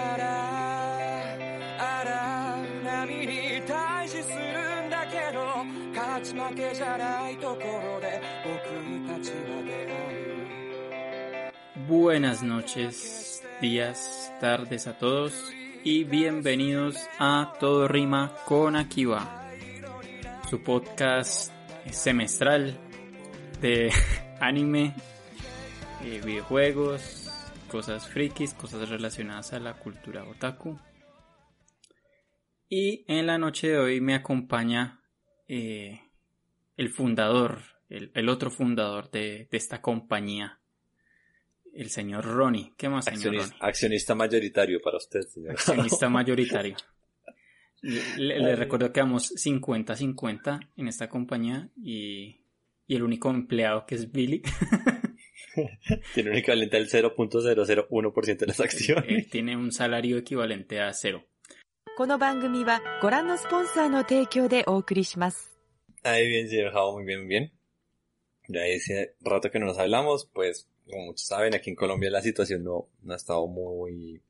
生きていくなら荒波に対峙するんだけど勝ち負けじゃないところで僕たちは出会う Buenas noches, días, tardes a todos y bienvenidos a Todo Rima con Akiva, su podcast semestral de anime, eh, videojuegos, cosas frikis, cosas relacionadas a la cultura otaku. Y en la noche de hoy me acompaña eh, el fundador, el, el otro fundador de, de esta compañía, el señor Ronnie. ¿Qué más, señor Accionista, Ronnie? accionista mayoritario para usted, señor. Accionista mayoritario. Le, recuerdo que vamos 50-50 en esta compañía y, y el único empleado que es Billy. tiene un equivalente al 0.001% de las acciones. Eh, tiene un salario equivalente a cero. Ahí bien, señor Jao, muy bien, muy bien. Ya ese rato que no nos hablamos, pues como muchos saben, aquí en Colombia la situación no, no ha estado muy,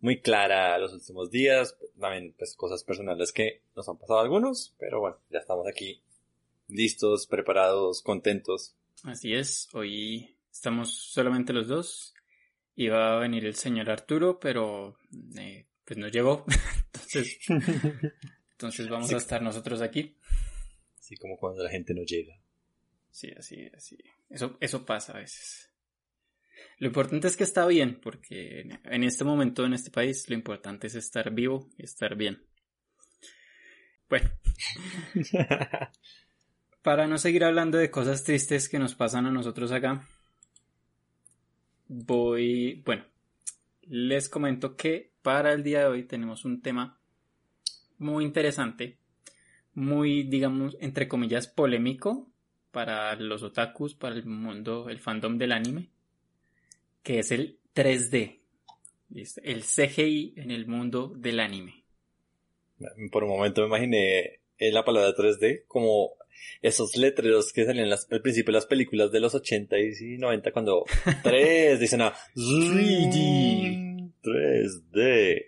muy clara los últimos días. También, pues, cosas personales que nos han pasado a algunos, pero bueno, ya estamos aquí listos, preparados, contentos Así es, hoy estamos solamente los dos. Iba a venir el señor Arturo, pero eh, pues no llegó. entonces, entonces vamos Sí. a estar nosotros aquí. Así como cuando la gente no llega. Sí, así, así. Eso, eso pasa a veces. Lo importante es que está bien, porque en- en este momento, en este país, lo importante es estar vivo y estar bien. Bueno, para no seguir hablando de cosas tristes que nos pasan a nosotros acá, voy, bueno, les comento que para el día de hoy tenemos un tema muy interesante, muy, digamos, entre comillas, polémico para los otakus, para el mundo, el fandom del anime, que es el 3D, ¿listo? el CGI en el mundo del anime. Por un momento me imaginé la palabra 3D como esos letreros que salían las- al principio de las películas de los 80 y 90 cuando 3 dicen a 3D. 3D.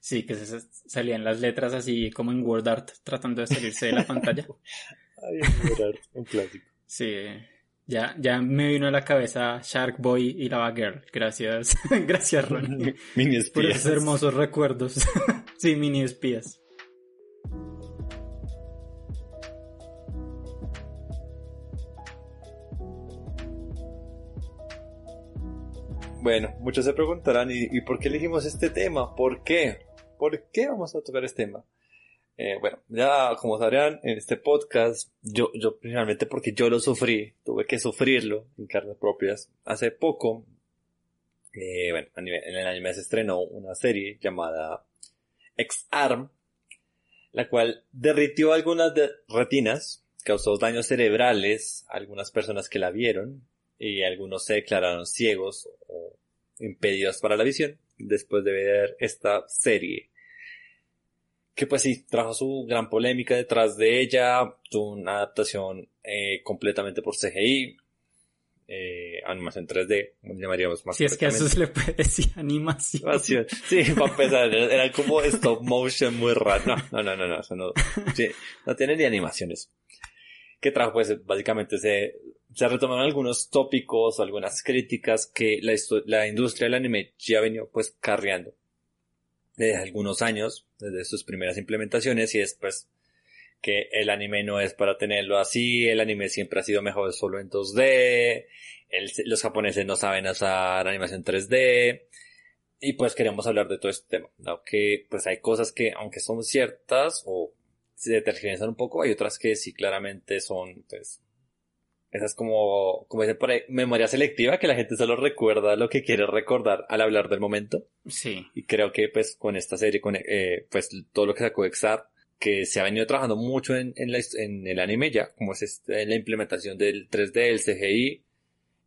Sí, que se salían las letras así como en Word Art tratando de salirse de la pantalla. Ay, mirar, un clásico. Sí, ya, ya me vino a la cabeza Shark Boy y Lava Girl. Gracias, gracias Ron. Mini Por espías. esos hermosos recuerdos. sí, mini espías. Bueno, muchos se preguntarán, ¿y, por qué elegimos este tema? ¿Por qué? ¿Por qué vamos a tocar este tema? Eh, bueno, ya como sabrán, en este podcast, yo, yo principalmente porque yo lo sufrí, tuve que sufrirlo en carnes propias. Hace poco, eh, bueno, en el anime se estrenó una serie llamada X-Arm, la cual derritió algunas de- retinas, causó daños cerebrales a algunas personas que la vieron, y algunos se declararon ciegos o impedidos para la visión después de ver esta serie. Que pues sí, trajo su gran polémica detrás de ella, tuvo una adaptación eh, completamente por CGI, eh, animación 3D, como le llamaríamos más Si es que a eso se le puede decir animación. Sí, para empezar, era como stop motion muy raro. No, no, no, no, no, eso no, sí, no tiene ni animaciones. Que trajo, pues, básicamente se, se retomaron algunos tópicos, algunas críticas que la, la industria del anime ya venía, pues, carreando desde algunos años, desde sus primeras implementaciones, y es, pues, que el anime no es para tenerlo así, el anime siempre ha sido mejor solo en 2D, el- los japoneses no saben usar animación 3D, y pues queremos hablar de todo este tema, ¿no? Que pues hay cosas que, aunque son ciertas o se tergiversan un poco, hay otras que sí claramente son, pues, esa es como, como dicen por ahí, memoria selectiva, que la gente solo recuerda lo que quiere recordar al hablar del momento. Sí, Y creo que pues con esta serie, con eh, pues todo lo que sacó Exar, que se ha venido trabajando mucho en, en, la en el anime ya, como es este, la implementación del 3D, el CGI,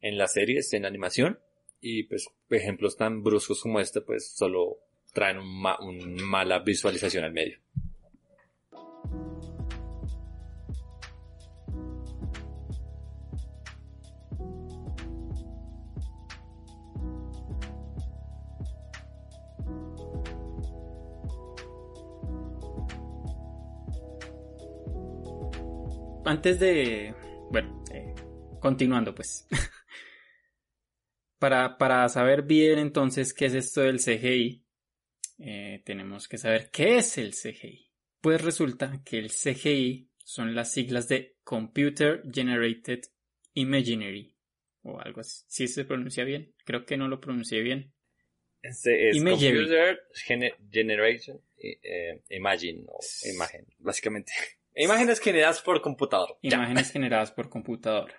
en las series, en animación. Y pues ejemplos tan bruscos como este, pues solo traen un ma- un mala visualización al medio. Antes de, bueno, eh, continuando pues. para, para saber bien entonces qué es esto del CGI, eh, tenemos que saber qué es el CGI. Pues resulta que el CGI son las siglas de Computer Generated Imaginary o algo así. Si se pronuncia bien, creo que no lo pronuncié bien. Este es. Computer Gene- Generation eh, Imagine o imagen, básicamente. Imágenes generadas por computador. Ya. Imágenes generadas por computadora.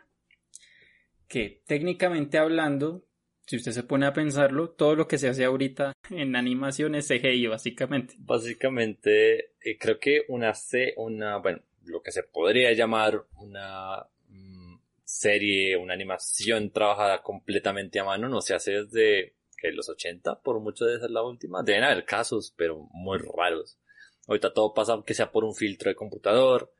Que técnicamente hablando, si usted se pone a pensarlo, todo lo que se hace ahorita en animación es CGI básicamente. Básicamente, eh, creo que una C, una, bueno, lo que se podría llamar una mm, serie, una animación trabajada completamente a mano, no se hace desde que los 80, por mucho de ser la última. Deben haber casos, pero muy raros. Ahorita todo pasa que sea por un filtro de computador,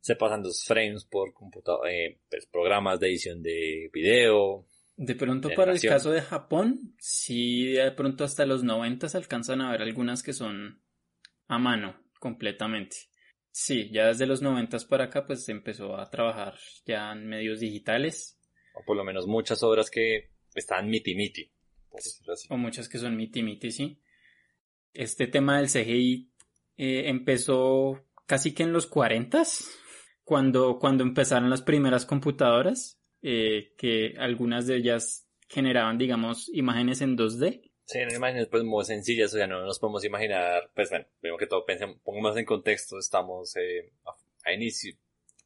se pasan los frames por computador, eh, pues, programas de edición de video. De pronto De para el caso de Japón, sí de pronto hasta los 90 se alcanzan a ver algunas que son a mano completamente. Sí, ya desde los 90 para acá pues se empezó a trabajar ya en medios digitales O por lo menos muchas obras que están miti miti. Por decirlo así. o muchas que son miti miti, sí. Este tema del CGI eh, empezó casi que en los 40 cuando, cuando empezaron las primeras computadoras, eh, que algunas de ellas generaban, digamos, imágenes en 2D. Sí, eran imágenes pues muy sencillas, o sea, no nos podemos imaginar, pues bueno, primero que todo, pensemos, pongamos en contexto, estamos eh, a, a inicio,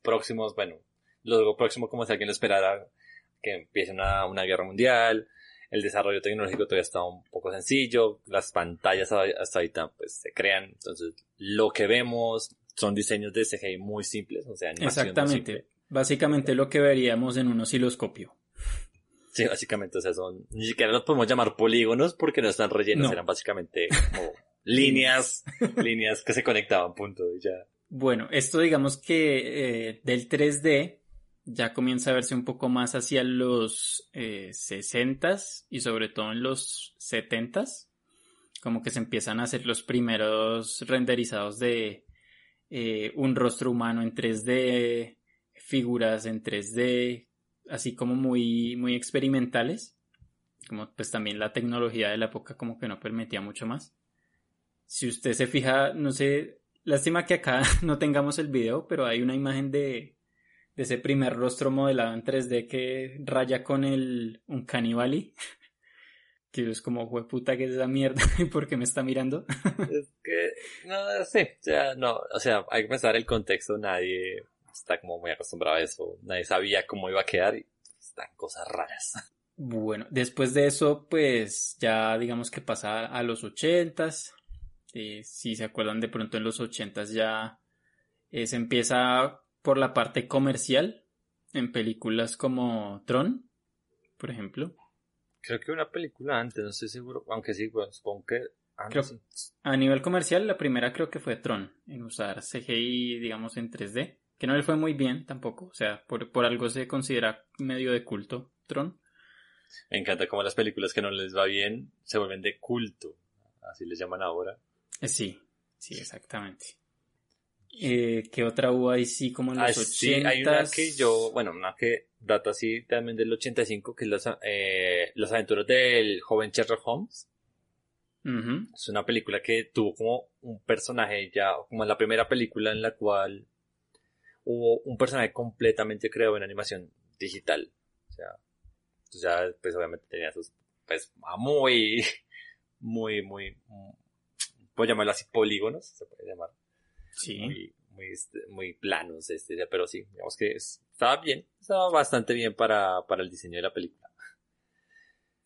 próximos, bueno, luego próximo como si alguien lo esperara que empiece una, una guerra mundial, el desarrollo tecnológico todavía está un poco sencillo, las pantallas hasta ahorita pues se crean, entonces lo que vemos son diseños de CGI muy simples, o sea, Exactamente. simple. Básicamente lo que veríamos en un osciloscopio. Sí, básicamente, o sea, son, ni siquiera los podemos llamar polígonos porque no están rellenos, No. eran básicamente como líneas, líneas que se conectaban, punto, y ya. Bueno, esto digamos que eh, del 3D ya comienza a verse un poco más hacia los eh, 60s y sobre todo en los 70s. Como que se empiezan a hacer los primeros renderizados de eh, un rostro humano en 3D, figuras en 3D, así como muy, muy experimentales. Como pues también la tecnología de la época como que no permitía mucho más. Si usted se fija, no sé, lástima que acá no tengamos el video, pero hay una imagen de, de ese primer rostro modelado en 3D que raya con el un canibali. Que es como, puta que es esa mierda? ¿Y por qué me está mirando? Es que, no o sea, no, o sea, hay que pensar el contexto, nadie está como muy acostumbrado a eso, nadie sabía cómo iba a quedar y están cosas raras. Bueno, después de eso, pues ya digamos que pasa a los ochentas. Eh, si se acuerdan de pronto en los ochentas ya eh, se empieza por la parte comercial en películas como Tron, por ejemplo. Creo que una película antes, no estoy seguro, aunque sí, bueno, supongo que Creo- antes. A nivel comercial, la primera creo que fue Tron, en usar CGI, digamos, en 3D, que no le fue muy bien tampoco, o sea, por, por algo se considera medio de culto Tron. Me encanta como las películas que no les va bien se vuelven de culto, así les llaman ahora. Eh, sí, sí, exactamente. Eh, ¿Qué otra hubo ahí sí como en los Ah, 80 sí, hay una que yo, bueno, una que data así también del 85, que es las, eh, las aventuras del joven Sherlock Holmes. Es una película que tuvo como un personaje ya, como la primera película en la cual hubo un personaje completamente creado en animación digital. O sea, pues ya pues obviamente tenía sus, pues, muy, muy, muy, mm, puedo llamarlo así, polígonos, se puede llamar Sí. muy, muy, este, muy planos, este, pero sí, digamos que es- estaba bien, estaba bastante bien para, para el diseño de la película.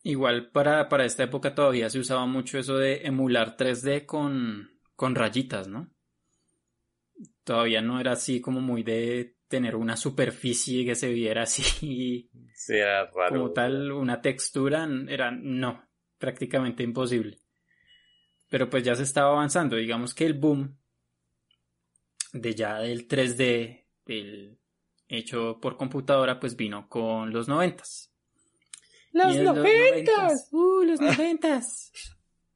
Igual para, para esta época todavía se usaba mucho eso de emular 3D con, con rayitas, ¿no? Todavía no era así como muy de tener una superficie que se viera así Sí, era raro. como tal, una textura, era no, prácticamente imposible. Pero pues ya se estaba avanzando, digamos que el boom de ya del 3D, el hecho por computadora, pues vino con los noventas. ¡Los noventas! ¡Uh, los noventas!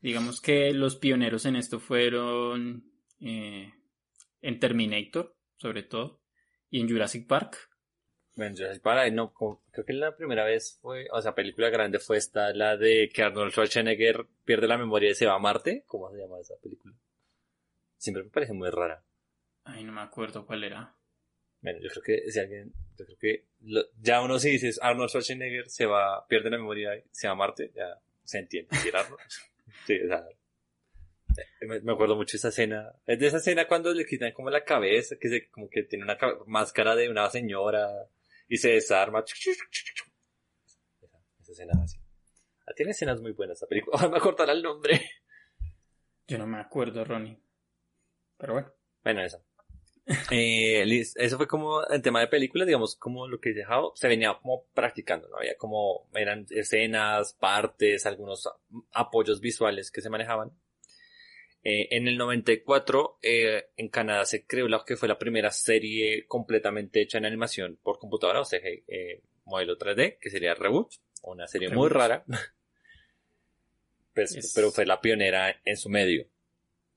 Digamos que los pioneros en esto fueron eh, en Terminator, sobre todo, ¿Y en Jurassic Park? Bueno, Jurassic Park, no, como- creo que la primera vez fue, o sea, película grande fue esta, la de que Arnold Schwarzenegger pierde la memoria y se va a Marte. ¿Cómo se llama esa película? Siempre me parece muy rara. Ay, no me acuerdo cuál era. Bueno, yo creo que si alguien, yo creo que lo- ya uno si dices Arnold Schwarzenegger se va, pierde la memoria y se va a Marte, ya se entiende. ¿sí, Arnold? sí, o sea, me, me acuerdo mucho esa escena. Es de esa escena cuando le quitan como la cabeza, que se, como que tiene una ca- máscara de una señora y se desarma. Esa, esa escena así. Ah, Tiene escenas muy buenas esa película. Ahora me acordará el nombre. Yo no me acuerdo, Ronnie. Pero bueno. Bueno, eso. Eh, eso fue como el tema de películas, digamos, como lo que dejado, se venía como practicando, ¿no? Había como, eran escenas, partes, algunos apoyos visuales que se manejaban. Eh, en el 94, eh, en Canadá se creó lo que fue la primera serie completamente hecha en animación por computadora, o sea, eh, modelo 3D, que sería Reboot, una serie muy rara. Pues, Es- Pero fue la pionera en su medio,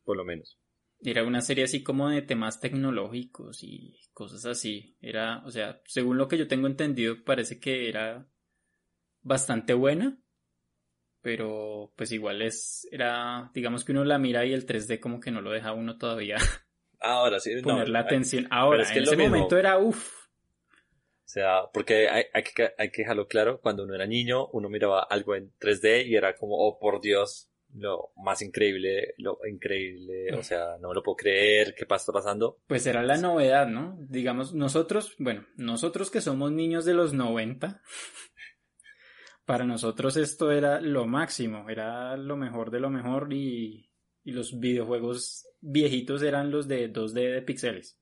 por lo menos. Era una serie así como de temas tecnológicos y cosas así. Era, o sea, según lo que yo tengo entendido, parece que era bastante buena. Pero pues igual es, era, digamos que uno la mira y el 3D como que no lo deja uno todavía Ahora sí, no, poner la atención. Ahora, es que en ese mismo. momento era uff. O sea, porque hay, hay que, hay que dejarlo claro, cuando uno era niño, uno miraba algo en 3D y era como, oh por Dios, lo más increíble, lo increíble, o sea, no me lo puedo creer, ¿qué pasa- está pasando? Pues era la novedad, ¿no? Digamos, nosotros, bueno, nosotros que somos niños de los 90, para nosotros esto era lo máximo, era lo mejor de lo mejor y, y los videojuegos viejitos eran los de 2D de píxeles.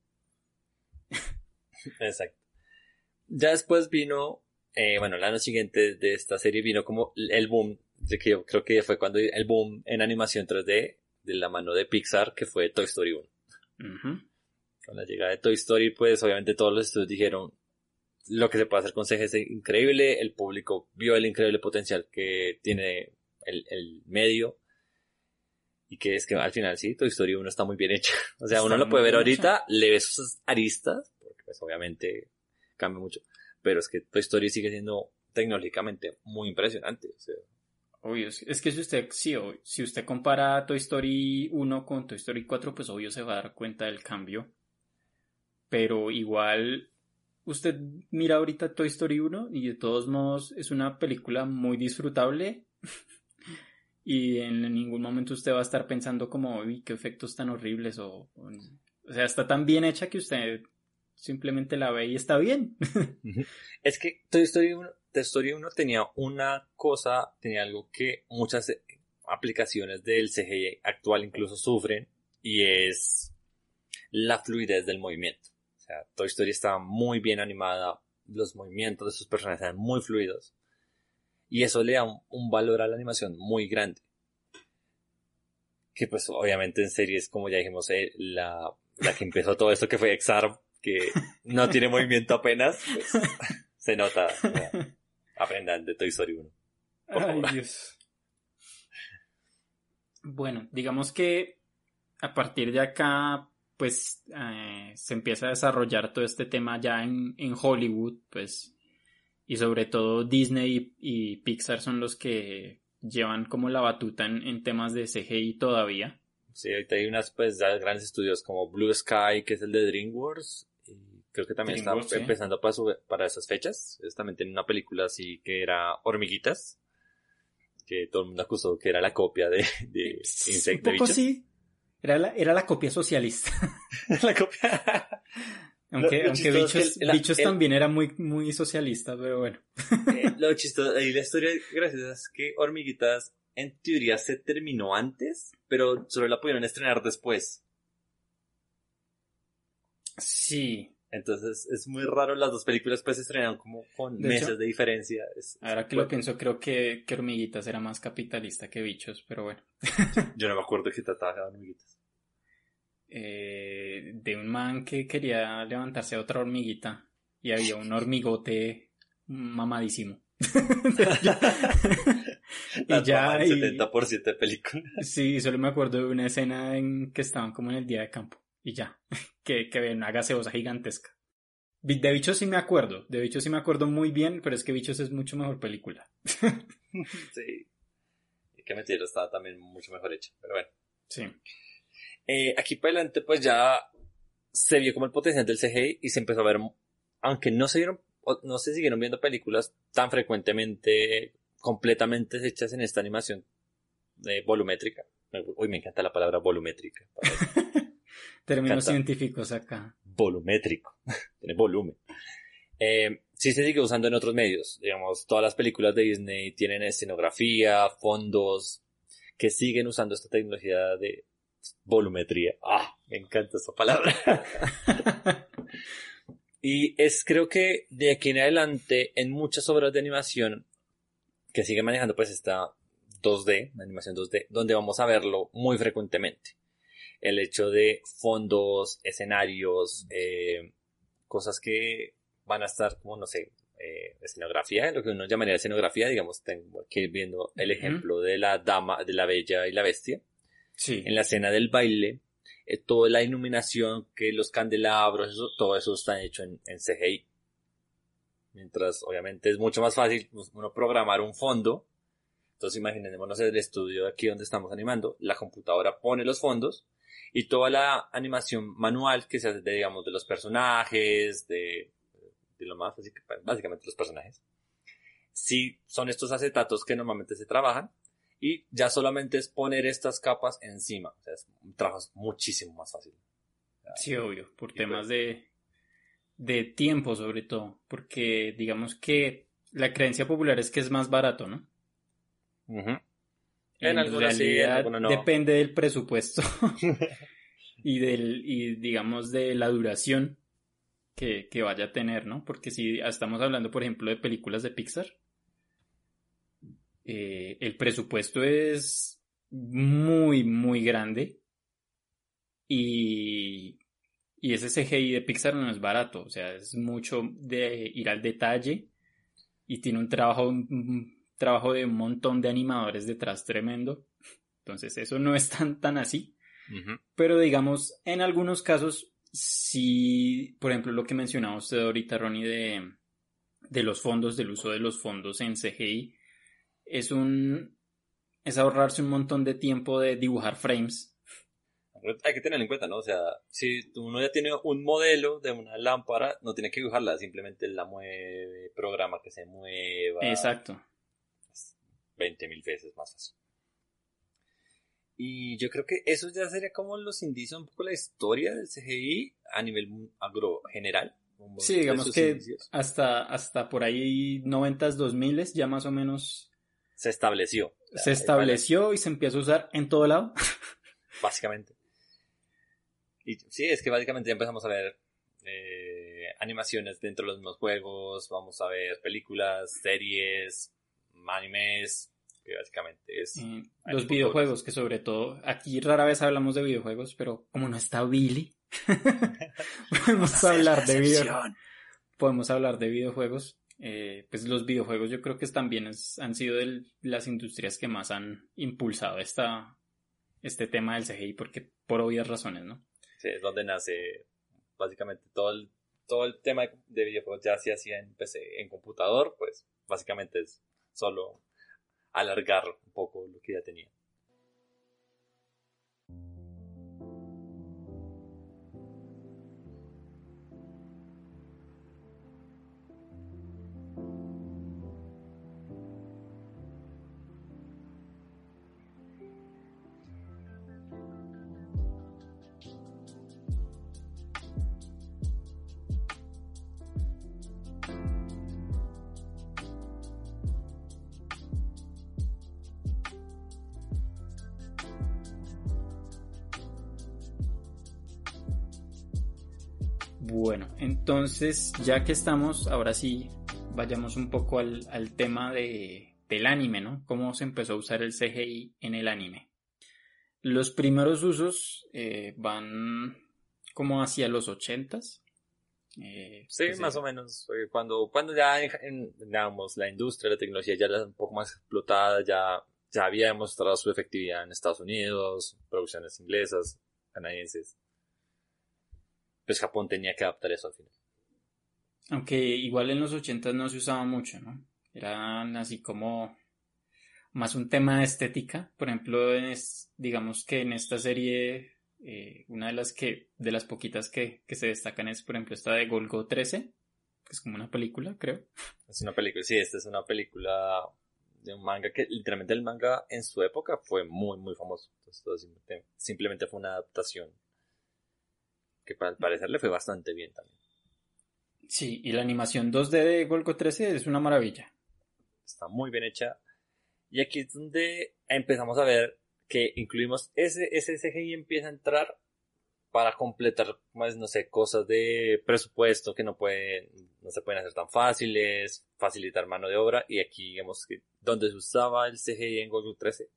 Exacto. Ya después vino, eh, bueno, el año siguiente de esta serie vino como el boom, de que yo creo que fue cuando el boom en animación 3D de la mano de Pixar, que fue Toy Story 1. Ujú. Con la llegada de Toy Story, pues obviamente todos los estudios dijeron lo que se puede hacer con CG es increíble, el público vio el increíble potencial que tiene el, el medio y que es que al final sí, Toy Story 1 está muy bien hecha. O sea, Está uno lo puede ver ahorita, le ve sus aristas, porque pues obviamente cambia mucho, pero es que Toy Story sigue siendo tecnológicamente muy impresionante. O sea, Obvio, es que si usted, sí, si usted compara Toy Story 1 con Toy Story 4, pues obvio se va a dar cuenta del cambio. Pero igual, usted mira ahorita Toy Story 1 y de todos modos es una película muy disfrutable. y en ningún momento usted va a estar pensando como, uy, qué efectos tan horribles o... O, o sea, está tan bien hecha que usted simplemente la ve y está bien. Es que Toy Story 1, Toy Story 1 tenía una cosa, tenía algo que muchas eh, aplicaciones del CGI actual incluso sufren y es la fluidez del movimiento. O sea, Toy Story estaba muy bien animada, los movimientos de sus personajes eran muy fluidos y eso le da un, valor a la animación muy grande. Que pues obviamente en series, como ya dijimos, eh, la, que empezó todo esto que fue Exarm, que no tiene movimiento apenas, pues, se nota. sea, aprendan de Toy Story 1. Por Ay. Dios. Bueno, digamos que a partir de acá, pues eh, se empieza a desarrollar todo este tema ya en, en Hollywood, pues, y sobre todo Disney y, y Pixar son los que llevan como la batuta en, en temas de CGI todavía. Sí, ahorita hay unas pues grandes estudios como Blue Sky, que es el de DreamWorks, creo que también DreamWorks, está sí. empezando para, su- para esas fechas. Ellos también tienen una película así que era Hormiguitas, que todo el mundo acusó que era la copia de, de Un Insecto poco sí. Era la, era la copia socialista. la copia. Aunque, Lo- lo aunque chistoso es que Bichos, el- la- Bichos el- también era muy, muy socialista, pero bueno. Eh, lo chistoso y la historia graciosa es que Hormiguitas en teoría se terminó antes, pero solo la pudieron estrenar después. Sí, Entonces es muy raro, las dos películas pues se estrenaron como con De meses hecho, de diferencia. Es- Ahora que lo pienso, creo que, que Hormiguitas era más capitalista que Bichos, pero bueno. Yo no me acuerdo qué trataba de Hormiguitas. Eh, de un man que quería levantarse a otra hormiguita y había un hormigote mamadísimo. y ya, y- 70% de película. sí, solo me acuerdo de una escena en que estaban como en el día de campo y ya, que, que una gaseosa gigantesca. De Bichos sí me acuerdo, de Bichos sí me acuerdo muy bien, pero es que Bichos es mucho mejor película. Sí. Hay que mentir, está también mucho mejor hecha. Pero bueno. Sí. Eh, aquí para adelante, pues ya se vio como el potencial del CGI y se empezó a ver, aunque no se vieron, no se siguieron viendo películas tan frecuentemente, completamente hechas en esta animación eh, volumétrica. Uy, me encanta la palabra volumétrica. Términos científicos acá. volumétrico, tiene volumen. Eh, sí se sigue usando en otros medios, digamos, todas las películas de Disney tienen escenografía, fondos, que siguen usando esta tecnología de volumetría. Ah, me encanta esa palabra. y es creo que de aquí en adelante, en muchas obras de animación que siguen manejando pues esta 2D, la animación 2D, donde vamos a verlo muy frecuentemente el hecho de fondos, escenarios, eh, cosas que van a estar como, no sé, eh, escenografía, lo que uno llamaría escenografía, digamos, tengo aquí viendo el ejemplo de la dama, de la bella y la bestia, Sí. en la escena del baile, eh, toda la iluminación, que los candelabros, eso- todo eso está hecho en, en CGI. Mientras, obviamente, es mucho más fácil uno programar un fondo. Entonces, imaginémonos el estudio aquí donde estamos animando. La computadora pone los fondos y toda la animación manual que se hace, de, digamos, de los personajes, de, de lo más básico, básicamente los personajes. Sí, son estos acetatos que normalmente se trabajan y ya solamente es poner estas capas encima. O sea, es un trabajo muchísimo más fácil. Sí, obvio, por temas pues- de, de tiempo sobre todo, porque digamos que la creencia popular es que es más barato, ¿no? Ujú. En En algunos sí, en realidad algunos no. depende del presupuesto y del y digamos de la duración que, que vaya a tener, ¿no? Porque si estamos hablando, por ejemplo, de películas de Pixar, eh, el presupuesto es muy, muy grande y, y ese CGI de Pixar no es barato, o sea, es mucho de ir al detalle y tiene un trabajo, un trabajo de un montón de animadores detrás tremendo. Entonces eso no es tan, tan así. Pero digamos, en algunos casos, si, por ejemplo, lo que mencionaba usted ahorita, Ronnie, de, de los fondos, del uso de los fondos en CGI, es un, es ahorrarse un montón de tiempo de dibujar frames. Hay que tener en cuenta, ¿no? O sea, si uno ya tiene un modelo de una lámpara, no tiene que dibujarla, simplemente la mueve, programa que se mueva. Exacto. 20 mil veces más fácil. Y yo creo que eso ya sería como los indicios un poco la historia del CGI a nivel agro general. Sí, digamos que hasta, hasta por ahí 90s, 2000 ya más o menos se estableció. se estableció y se empieza a usar en todo lado. Básicamente. Y sí, es que básicamente ya empezamos a ver eh, animaciones dentro de los mismos juegos, vamos a ver películas, series, animes, que básicamente es... Eh, Hay los videojuegos, que sobre todo, aquí rara vez hablamos de videojuegos, pero como no está Billy, podemos hablar de videojuegos. Podemos hablar de videojuegos. Eh, pues los videojuegos yo creo que también es- han sido de las industrias que más han impulsado esta, este tema del CGI, porque por obvias razones, ¿no? Sí, es donde nace básicamente todo el, todo el tema de videojuegos ya se hacía en PC, en computador, pues básicamente es solo alargar un poco lo que ya tenía. Entonces ya que estamos, ahora sí, vayamos un poco al, al tema de, del anime, ¿no? Cómo se empezó a usar el CGI en el anime. Los primeros usos eh, van como hacia los ochentas. Eh, Sí, pues, más eh, o menos. eh, Cuando, cuando ya, en- en, digamos, la industria, la tecnología ya era un poco más explotada, ya, ya había demostrado su efectividad en Estados Unidos, producciones inglesas, canadienses. Pues Japón tenía que adaptar eso al final. Aunque igual en los 80 no se usaba mucho, ¿no? Eran así como más un tema de estética. Por ejemplo, es, digamos que en esta serie, eh, una de las que, de las poquitas que, que se destacan es, por ejemplo, esta de Golgo 13, que es como una película, creo. Es una película, sí, esta es una película de un manga que literalmente el manga en su época fue muy, muy famoso. Entonces, simplemente, simplemente fue una adaptación que para al parecer le fue bastante bien también. Sí, y la animación 2D de Golgo 13 es una maravilla. Está muy bien hecha. Y aquí es donde empezamos a ver que incluimos ese, ese CGI empieza a entrar para completar más, no sé, cosas de presupuesto que no pueden, no se pueden hacer tan fáciles, facilitar mano de obra, y aquí digamos que donde se usaba el CGI en Google 13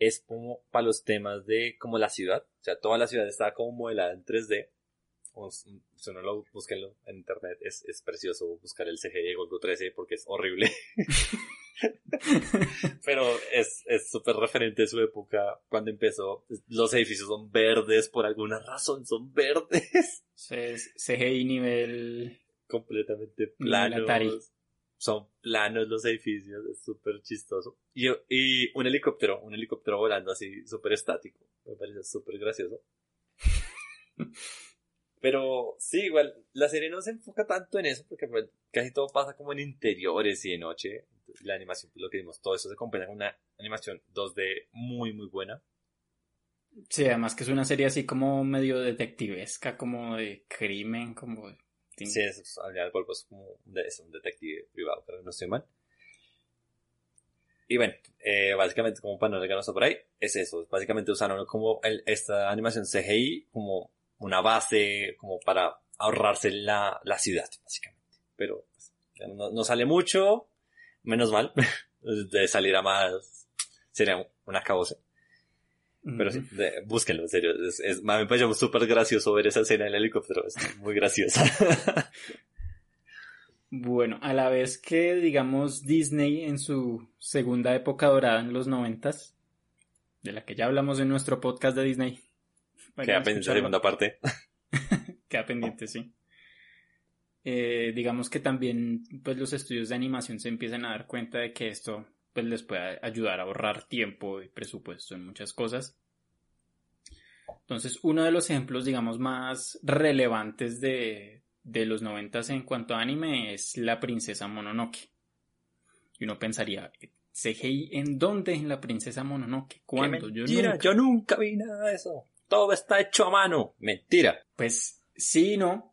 es como para los temas de como la ciudad, o sea, toda la ciudad estaba como modelada en 3D, si no lo búsquenlo en internet, es, es precioso buscar el CGI de Google 13 porque es horrible. Pero es súper referente de su época cuando empezó. Los edificios son verdes, por alguna razón son verdes. Es CGI nivel... Completamente planos. Son planos los edificios, es súper chistoso. Y, y un helicóptero, un helicóptero volando así, súper estático. Me parece súper gracioso. Pero sí, igual, la serie no se enfoca tanto en eso porque pues, casi todo pasa como en interiores y de noche la animación, lo que vimos, todo eso se acompaña con una animación 2D muy, muy buena. Sí, además que es una serie así como medio detectivesca, como de crimen, como de... Sí, es, al cuerpo es como de, es un detective privado, pero no estoy mal. Y bueno, eh, básicamente como para no regalarnos por ahí, es eso. Básicamente usaron como esta animación CGI como una base, como para ahorrarse la, la ciudad, básicamente. Pero pues, no, no, sale mucho, menos mal, de salir a más, sería un acabose. Pero sí, búsquenlo, en serio. Es, es, me parece súper gracioso ver esa escena en el helicóptero. Es muy graciosa. bueno, a la vez que, digamos, Disney en su segunda época dorada en los noventas, de la que ya hablamos en nuestro podcast de Disney. Queda pendiente la segunda parte. Queda pendiente, sí. Eh, digamos que también pues los estudios de animación se empiezan a dar cuenta de que esto pues les puede ayudar a ahorrar tiempo y presupuesto en muchas cosas. Entonces, uno de los ejemplos, digamos, más relevantes de, de los noventas en cuanto a anime es la princesa Mononoke. Y uno pensaría, ¿CGI en dónde en la princesa Mononoke? ¿Cuándo? Yo nunca... yo nunca vi nada de eso. Todo está hecho a mano. Mentira. Pues sí, no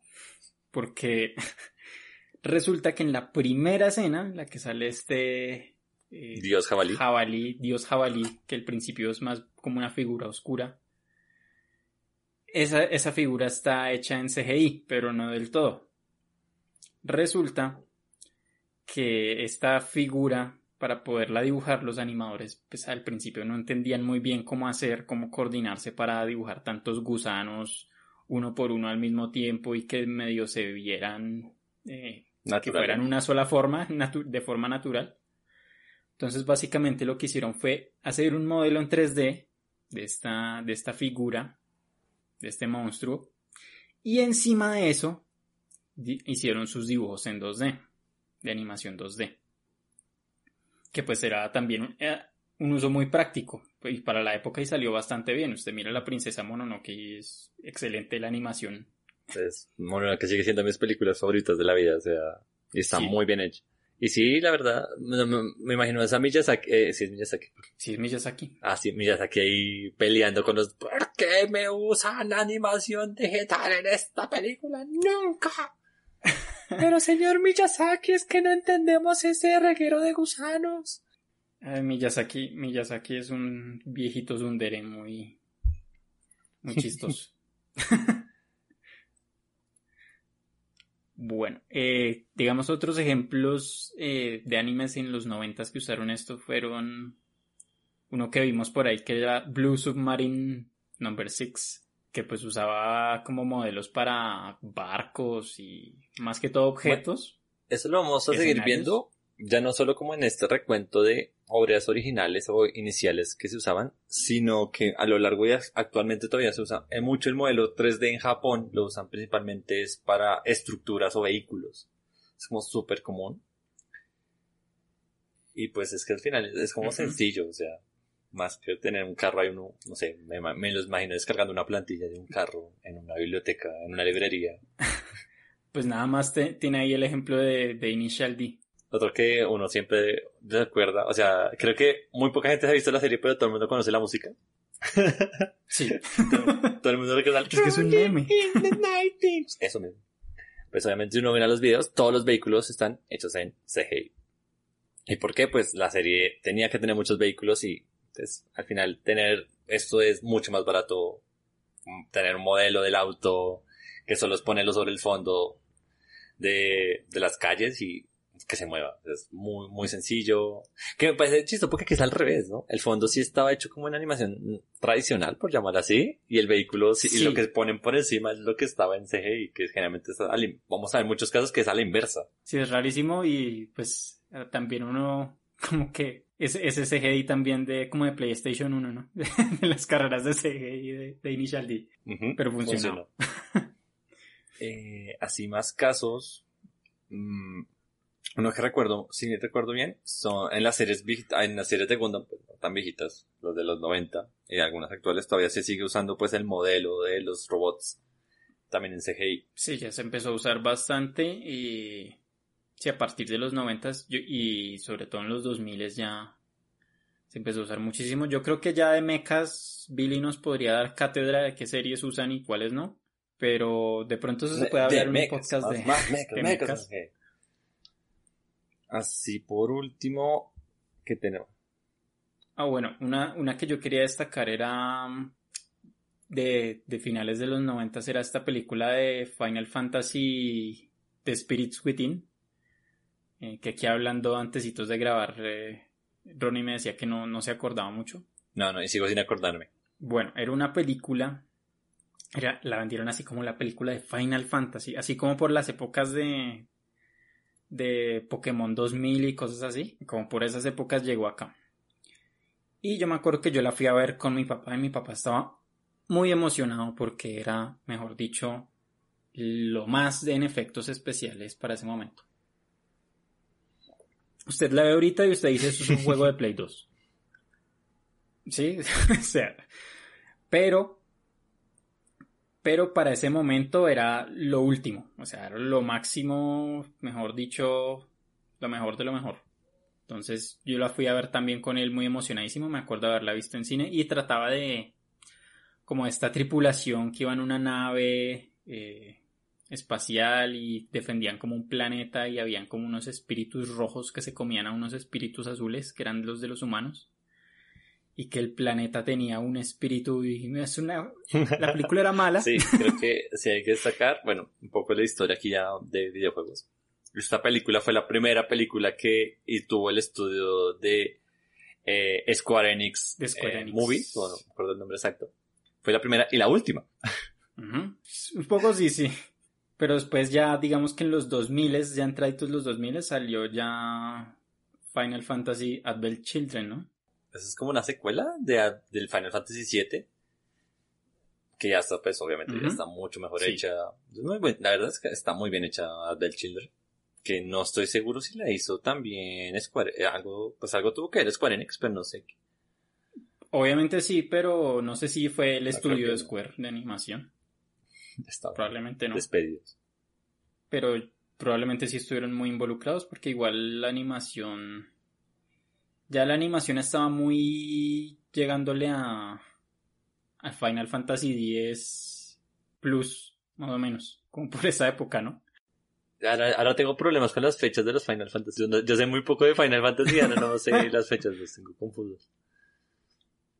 porque resulta que en la primera escena, la que sale este... Eh, Dios jabalí. Jabalí, Dios jabalí, que al principio es más como una figura oscura. Esa, esa figura está hecha en CGI, pero no del todo. Resulta que esta figura, para poderla dibujar, los animadores, pues al principio no entendían muy bien cómo hacer, cómo coordinarse para dibujar tantos gusanos uno por uno al mismo tiempo y que medio se vieran eh, que fueran una sola forma, de forma natural. Entonces básicamente lo que hicieron fue hacer un modelo en 3D de esta, de esta figura, de este monstruo, y encima de eso hicieron sus dibujos en 2D, de animación 2D. Que pues era también eh, un uso muy práctico y para la época y salió bastante bien. Usted mira la princesa Mononoke y es excelente la animación. Es Mononoke sigue siendo mis películas favoritas de la vida, o sea, y está muy bien hecha. Y sí, la verdad, me, imagino esa Miyazaki, eh, sí es Miyazaki. Sí es Miyazaki. Ah, sí, Miyazaki ahí peleando con los, ¿por qué me usan animación digital en esta película? Nunca. Pero señor Miyazaki, es que no entendemos ese reguero de gusanos. Miyazaki, Miyazaki es un viejito zundere muy, muy chistoso. bueno, eh, digamos otros ejemplos eh, de animes en los noventas que usaron esto fueron uno que vimos por ahí que era Blue Submarine Number 6 que pues usaba como modelos para barcos y más que todo objetos. eso lo vamos a seguir viendo ya no solo como en este recuento de obras originales o iniciales que se usaban, sino que a lo largo de actualmente todavía se usa en mucho el modelo 3D en Japón, lo usan principalmente es para estructuras o vehículos. Es como súper común. Y pues es que al final es como sencillo, o sea, más que tener un carro hay uno, no sé, me, me lo imagino descargando una plantilla de un carro en una biblioteca, en una librería. Pues nada más te- tiene ahí el ejemplo de, de Initial D. Otro que uno siempre recuerda, o sea, creo que muy poca gente ha visto la serie, pero todo el mundo conoce la música. Sí. Todo el mundo recuerda Es que es un meme. Eso mismo. Pues obviamente si uno mira los videos, todos los vehículos están hechos en CGI. ¿Y por qué? Pues la serie tenía que tener muchos vehículos y pues, al final tener esto es mucho más barato. mm, Tener un modelo del auto que solo es ponerlo sobre el fondo de, de las calles y que se mueva. Es muy, muy sencillo. Que me parece chistoso porque es al revés, ¿no? El fondo sí estaba hecho como en animación tradicional, por llamar así, y el vehículo sí, y lo que ponen por encima es lo que estaba en CGI, que generalmente es a la in- vamos a ver muchos casos que es a la inversa. Sí, es rarísimo y pues eh, también uno como que ese, ese CGI también de como de PlayStation 1, ¿no? De las carreras de CGI de, de Initial D. Pero funcionó. Eh, así más casos, mm, uno que recuerdo, si recuerdo bien, son en las series en las series de Gundam, pues, no tan viejitas, los de los 90 y algunas actuales todavía se sigue usando pues el modelo de los robots también en CGI. Sí, ya se empezó a usar bastante y sí, a partir de los 90 y sobre todo en los 2000 ya se empezó a usar muchísimo. Yo creo que ya de mechas Billy nos podría dar cátedra de qué series usan y cuáles no, pero de pronto eso se puede De- hablar en un podcast de, más mechas, de ok. Así por último, ¿qué tenemos? Ah, bueno, una, una que yo quería destacar era mm, de, de finales de los 90 era esta película de Final Fantasy The Spirits Within, eh, que aquí hablando antesitos de grabar, eh, Ronnie me decía que no, no se acordaba mucho. No, no, y sigo sin acordarme. Bueno, era una película, era, la vendieron así como la película de Final Fantasy, así como por las épocas de, de Pokémon 2000 y cosas así, como por esas épocas llegó acá. Y yo me acuerdo que yo la fui a ver con mi papá y mi papá estaba muy emocionado porque era, mejor dicho, lo más en efectos especiales para ese momento. Usted la ve ahorita y usted dice eso es un juego de Play 2. Sí, o sea, pero, pero para ese momento era lo último, o sea, era lo máximo, mejor dicho, lo mejor de lo mejor. Entonces yo la fui a ver también con él muy emocionadísimo, me acuerdo de haberla visto en cine y trataba de como esta tripulación que iba en una nave eh, espacial y defendían como un planeta y habían como unos espíritus rojos que se comían a unos espíritus azules que eran los de los humanos y que el planeta tenía un espíritu y es una la película era mala Sí, creo que si hay que destacar, bueno, un poco la historia aquí ya de videojuegos. Esta película fue la primera película que tuvo el estudio de eh, Square Enix, De Square eh, Enix. Movies, bueno, no me acuerdo el nombre exacto. Fue la primera y la última. Ujú. un poco sí sí pero después ya digamos que en los 2000 ya entraditos los 2000 salió ya Final Fantasy Advent Children ¿no? Esa es como una secuela de, del Final Fantasy VII. Que ya está, pues obviamente ya está mucho mejor Sí. hecha. Es muy buen- la verdad es que está muy bien hecha del Children. Que no estoy seguro si la hizo también Square, eh, algo, pues algo tuvo que ver Square Enix, pero no sé. qué. obviamente sí pero no sé si fue el No, estudio de no. Square de animación Probablemente no despedidos. pero probablemente sí estuvieron muy involucrados porque igual la animación ya la animación estaba muy llegándole a al Final Fantasy X Plus más o menos como por esa época no Ahora, ahora tengo problemas con las fechas de los Final Fantasy. Yo, no- yo sé muy poco de Final Fantasy, ahora no sé las fechas, los tengo confusos.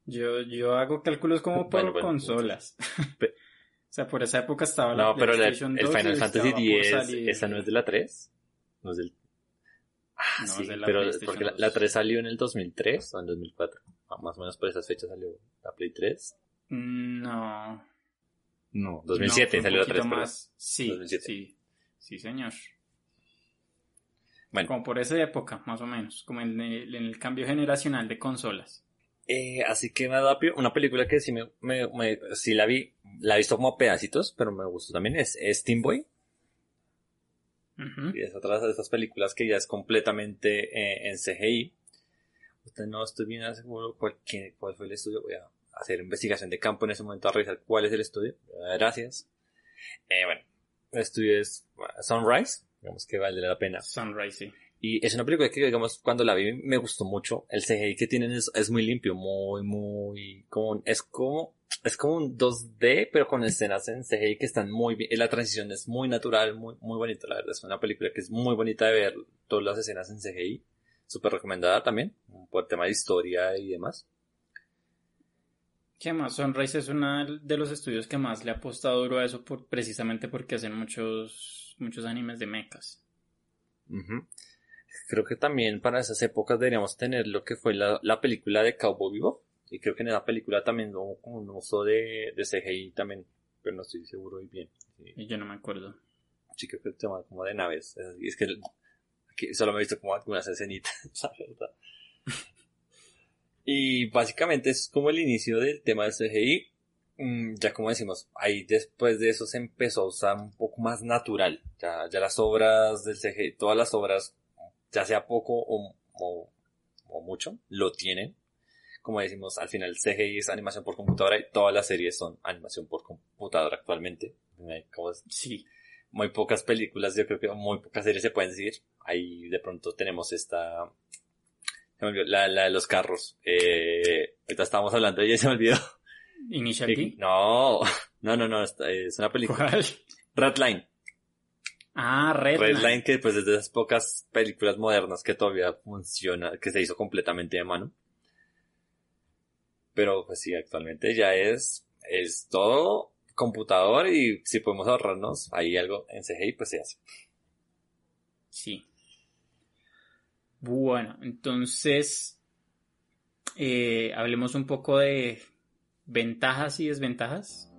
yo yo hago cálculos como por Bueno, consolas sea por esa época estaba la No, pero la- PlayStation el 2 y Final Fantasy X, ¿esa no es de la 3? No es del... Ah, No, sí, es de la pero porque la, 2. la 3 salió en el 2003 o en 2004. Ah, más o menos por esas fechas salió la Play 3. Mm, no No, 2007 No, salió la 3, poquito perdón. más. Sí, 2007. sí, sí, señor. Bueno, Como por esa época, más o menos, como en el, en el cambio generacional de consolas. Eh, así que me da una película que sí me, me, me- sí la vi, la he visto como a pedacitos, pero me gustó también, es, es Boy. Y es otra de esas películas que ya es completamente eh, en CGI. Usted no estoy bien seguro cuál, quién- cuál fue el estudio. Voy a hacer investigación de campo en ese momento a revisar cuál es el estudio. Gracias. Eh, bueno, el estudio es Sunrise. Digamos que vale la pena. Sunrise, sí. Y es una película que, digamos, cuando la vi me gustó mucho. El CGI que tienen es, es muy limpio, muy, muy, como, es como, es como un 2D, pero con escenas en CGI que están muy bien. La transición es muy natural, muy, muy bonita, la verdad. Es una película que es muy bonita de ver todas las escenas en CGI. Súper recomendada también, por tema de historia y demás. ¿Qué más? Sunrise es uno de los estudios que más le ha apostado duro a eso por, precisamente porque hacen muchos, muchos animes de mechas. Ujú. Creo que también para esas épocas deberíamos tener lo que fue la, la película de Cowboy Vivo. Y creo que en esa película también hubo como un uso de, de CGI también, pero no estoy seguro muy bien. Y yo no me acuerdo. sí, creo que el tema como de naves. es- Y que aquí solo me he visto como algunas escenitas, la verdad. Y básicamente es como el inicio del tema del CGI. Mm, Ya como decimos, ahí después de eso se empezó a usar un poco más natural. Ya, ya las obras del CGI, todas las obras, ya sea poco o, o, o mucho, lo tienen. Como decimos, al final CGI es animación por computadora y todas las series son animación por computadora actualmente. Como es- Sí. muy pocas películas, yo creo que muy pocas series se pueden decir. Ahí de pronto tenemos esta, se me olvidó, la, la de los carros. Eh, ahorita estábamos hablando y ya se me olvidó. Initial D. No, no, no, no, es una película. ¿Cuál? Redline. Ah, Red, Redline que pues es de esas pocas películas modernas que todavía funciona, que se hizo completamente de mano. Pero pues sí, actualmente ya es, es todo computador y si podemos ahorrarnos ahí algo en CGI pues se hace. Sí. Bueno, entonces eh, hablemos un poco de ventajas y desventajas.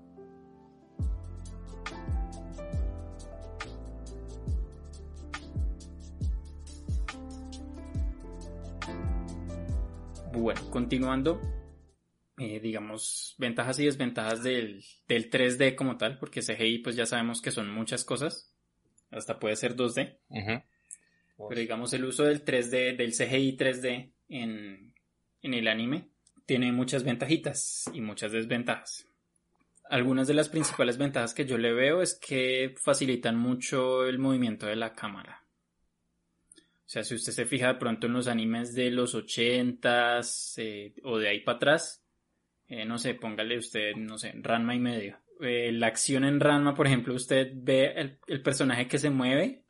Bueno, continuando, eh, digamos, ventajas y desventajas del, del 3D como tal, porque CGI pues ya sabemos que son muchas cosas, hasta puede ser 2D. Pero digamos el uso del 3D, del CGI 3D en, en el anime tiene muchas ventajitas y muchas desventajas. Algunas de las principales ventajas que yo le veo es que facilitan mucho el movimiento de la cámara. O sea, si usted se fija de pronto en los animes de los 80s eh, o de ahí para atrás, eh, no sé, póngale usted, no sé, Ranma y medio. Eh, la acción en Ranma, por ejemplo, usted ve el, el personaje que se mueve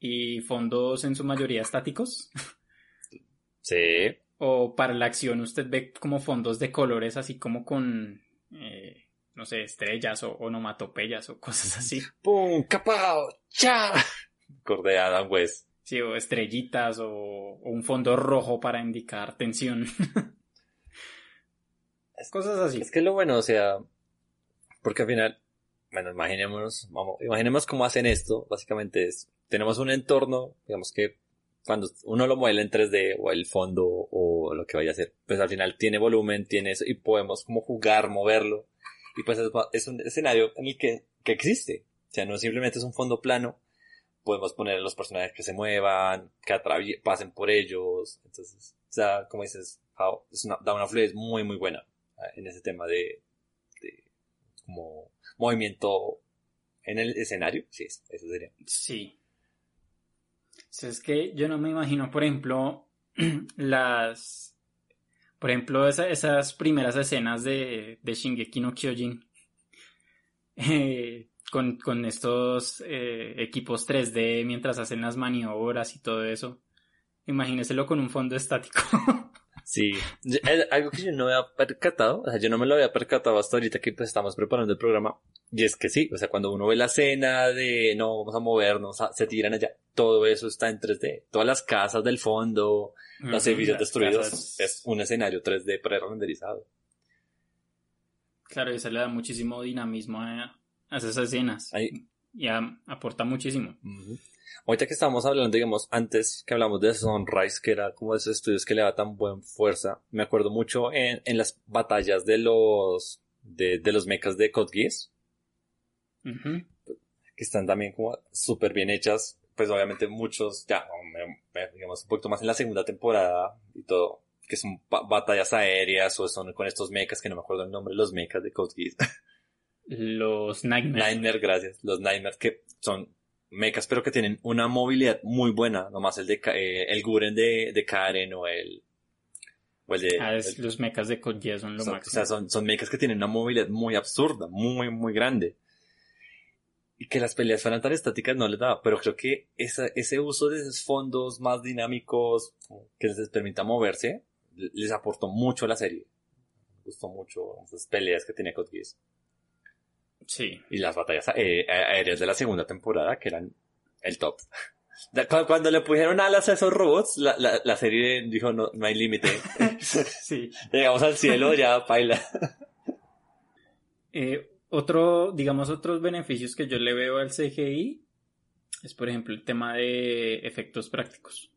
y fondos en su mayoría estáticos. Sí. O para la acción usted ve como fondos de colores así como con, no sé, estrellas o onomatopeyas o cosas así. ¡Pum! ¡Capao! ¡Cha! Acordé de Adam West. Sí, o estrellitas o, o un fondo rojo para indicar tensión. cosas así. Es que lo bueno, o sea, porque al final, bueno, imaginémonos, vamos, imaginemos cómo hacen esto, básicamente es, tenemos un entorno, digamos que cuando uno lo mueve en 3D o el fondo o lo que vaya a hacer, pues al final tiene volumen, tiene eso y podemos como jugar, moverlo y pues es, es un escenario en el que, que existe, o sea, no simplemente es un fondo plano, podemos poner los personajes que se muevan, que pasen por ellos, entonces, o sea, como dices, Jao, es una- una fluidez muy muy buena ah, en ese tema de, de como movimiento en el escenario, sí, es- eso sería. Sí. Es que yo no me imagino, por ejemplo, las... Por ejemplo, esa- esas primeras escenas de, de Shingeki no Kyojin. eh, con, con estos eh, equipos 3D mientras hacen las maniobras y todo eso. Imagíneselo con un fondo estático. Sí, es algo que yo no había percatado, o sea, yo no me lo había percatado hasta ahorita que pues estamos preparando el programa, y es que sí, o sea, cuando uno ve la escena de no, vamos a movernos, se tiran allá, todo eso está en 3D, todas las casas del fondo, los edificios destruidos, casas- es un escenario 3D pre-renderizado. Claro, eso le da muchísimo dinamismo a, esas escenas. Ahí, Y a- aporta muchísimo. Ahorita que estábamos hablando, digamos, antes que hablamos de Sunrise, que era como de esos estudios que le da tan buena fuerza, me acuerdo mucho en, en las batallas de los, de, de los mechas de Code Geass, que están también como súper bien hechas. Pues obviamente muchos, ya, me- me- digamos, un poquito más en la segunda temporada y todo, que son ba- batallas aéreas o son con estos mechas que no me acuerdo el nombre, los mechas de Code Geass. Los Nightmare. Nightmare, gracias. Los Nightmares que son mechas pero que tienen una movilidad muy buena. Nomás el de eh, el Guren de, de Karen o el, o el de... Ah, es- el- los mechas de Geass son lo son, o máximo. sea, son, son mechas que tienen una movilidad muy absurda, muy, muy grande. Y que las peleas fueran tan estáticas no les daba, pero creo que esa, ese uso de esos fondos más dinámicos que les permita moverse, les aportó mucho a la serie. Me gustó mucho esas peleas que tenía Code Geass. Sí. y las batallas eh, aéreas de la segunda temporada que eran el top. Cuando le pusieron alas a esos robots, la, la, la serie dijo no, no hay límite. sí. Llegamos al cielo, ya baila. Eh, otro, digamos, otros beneficios que yo le veo al CGI es, por ejemplo, el tema de efectos prácticos.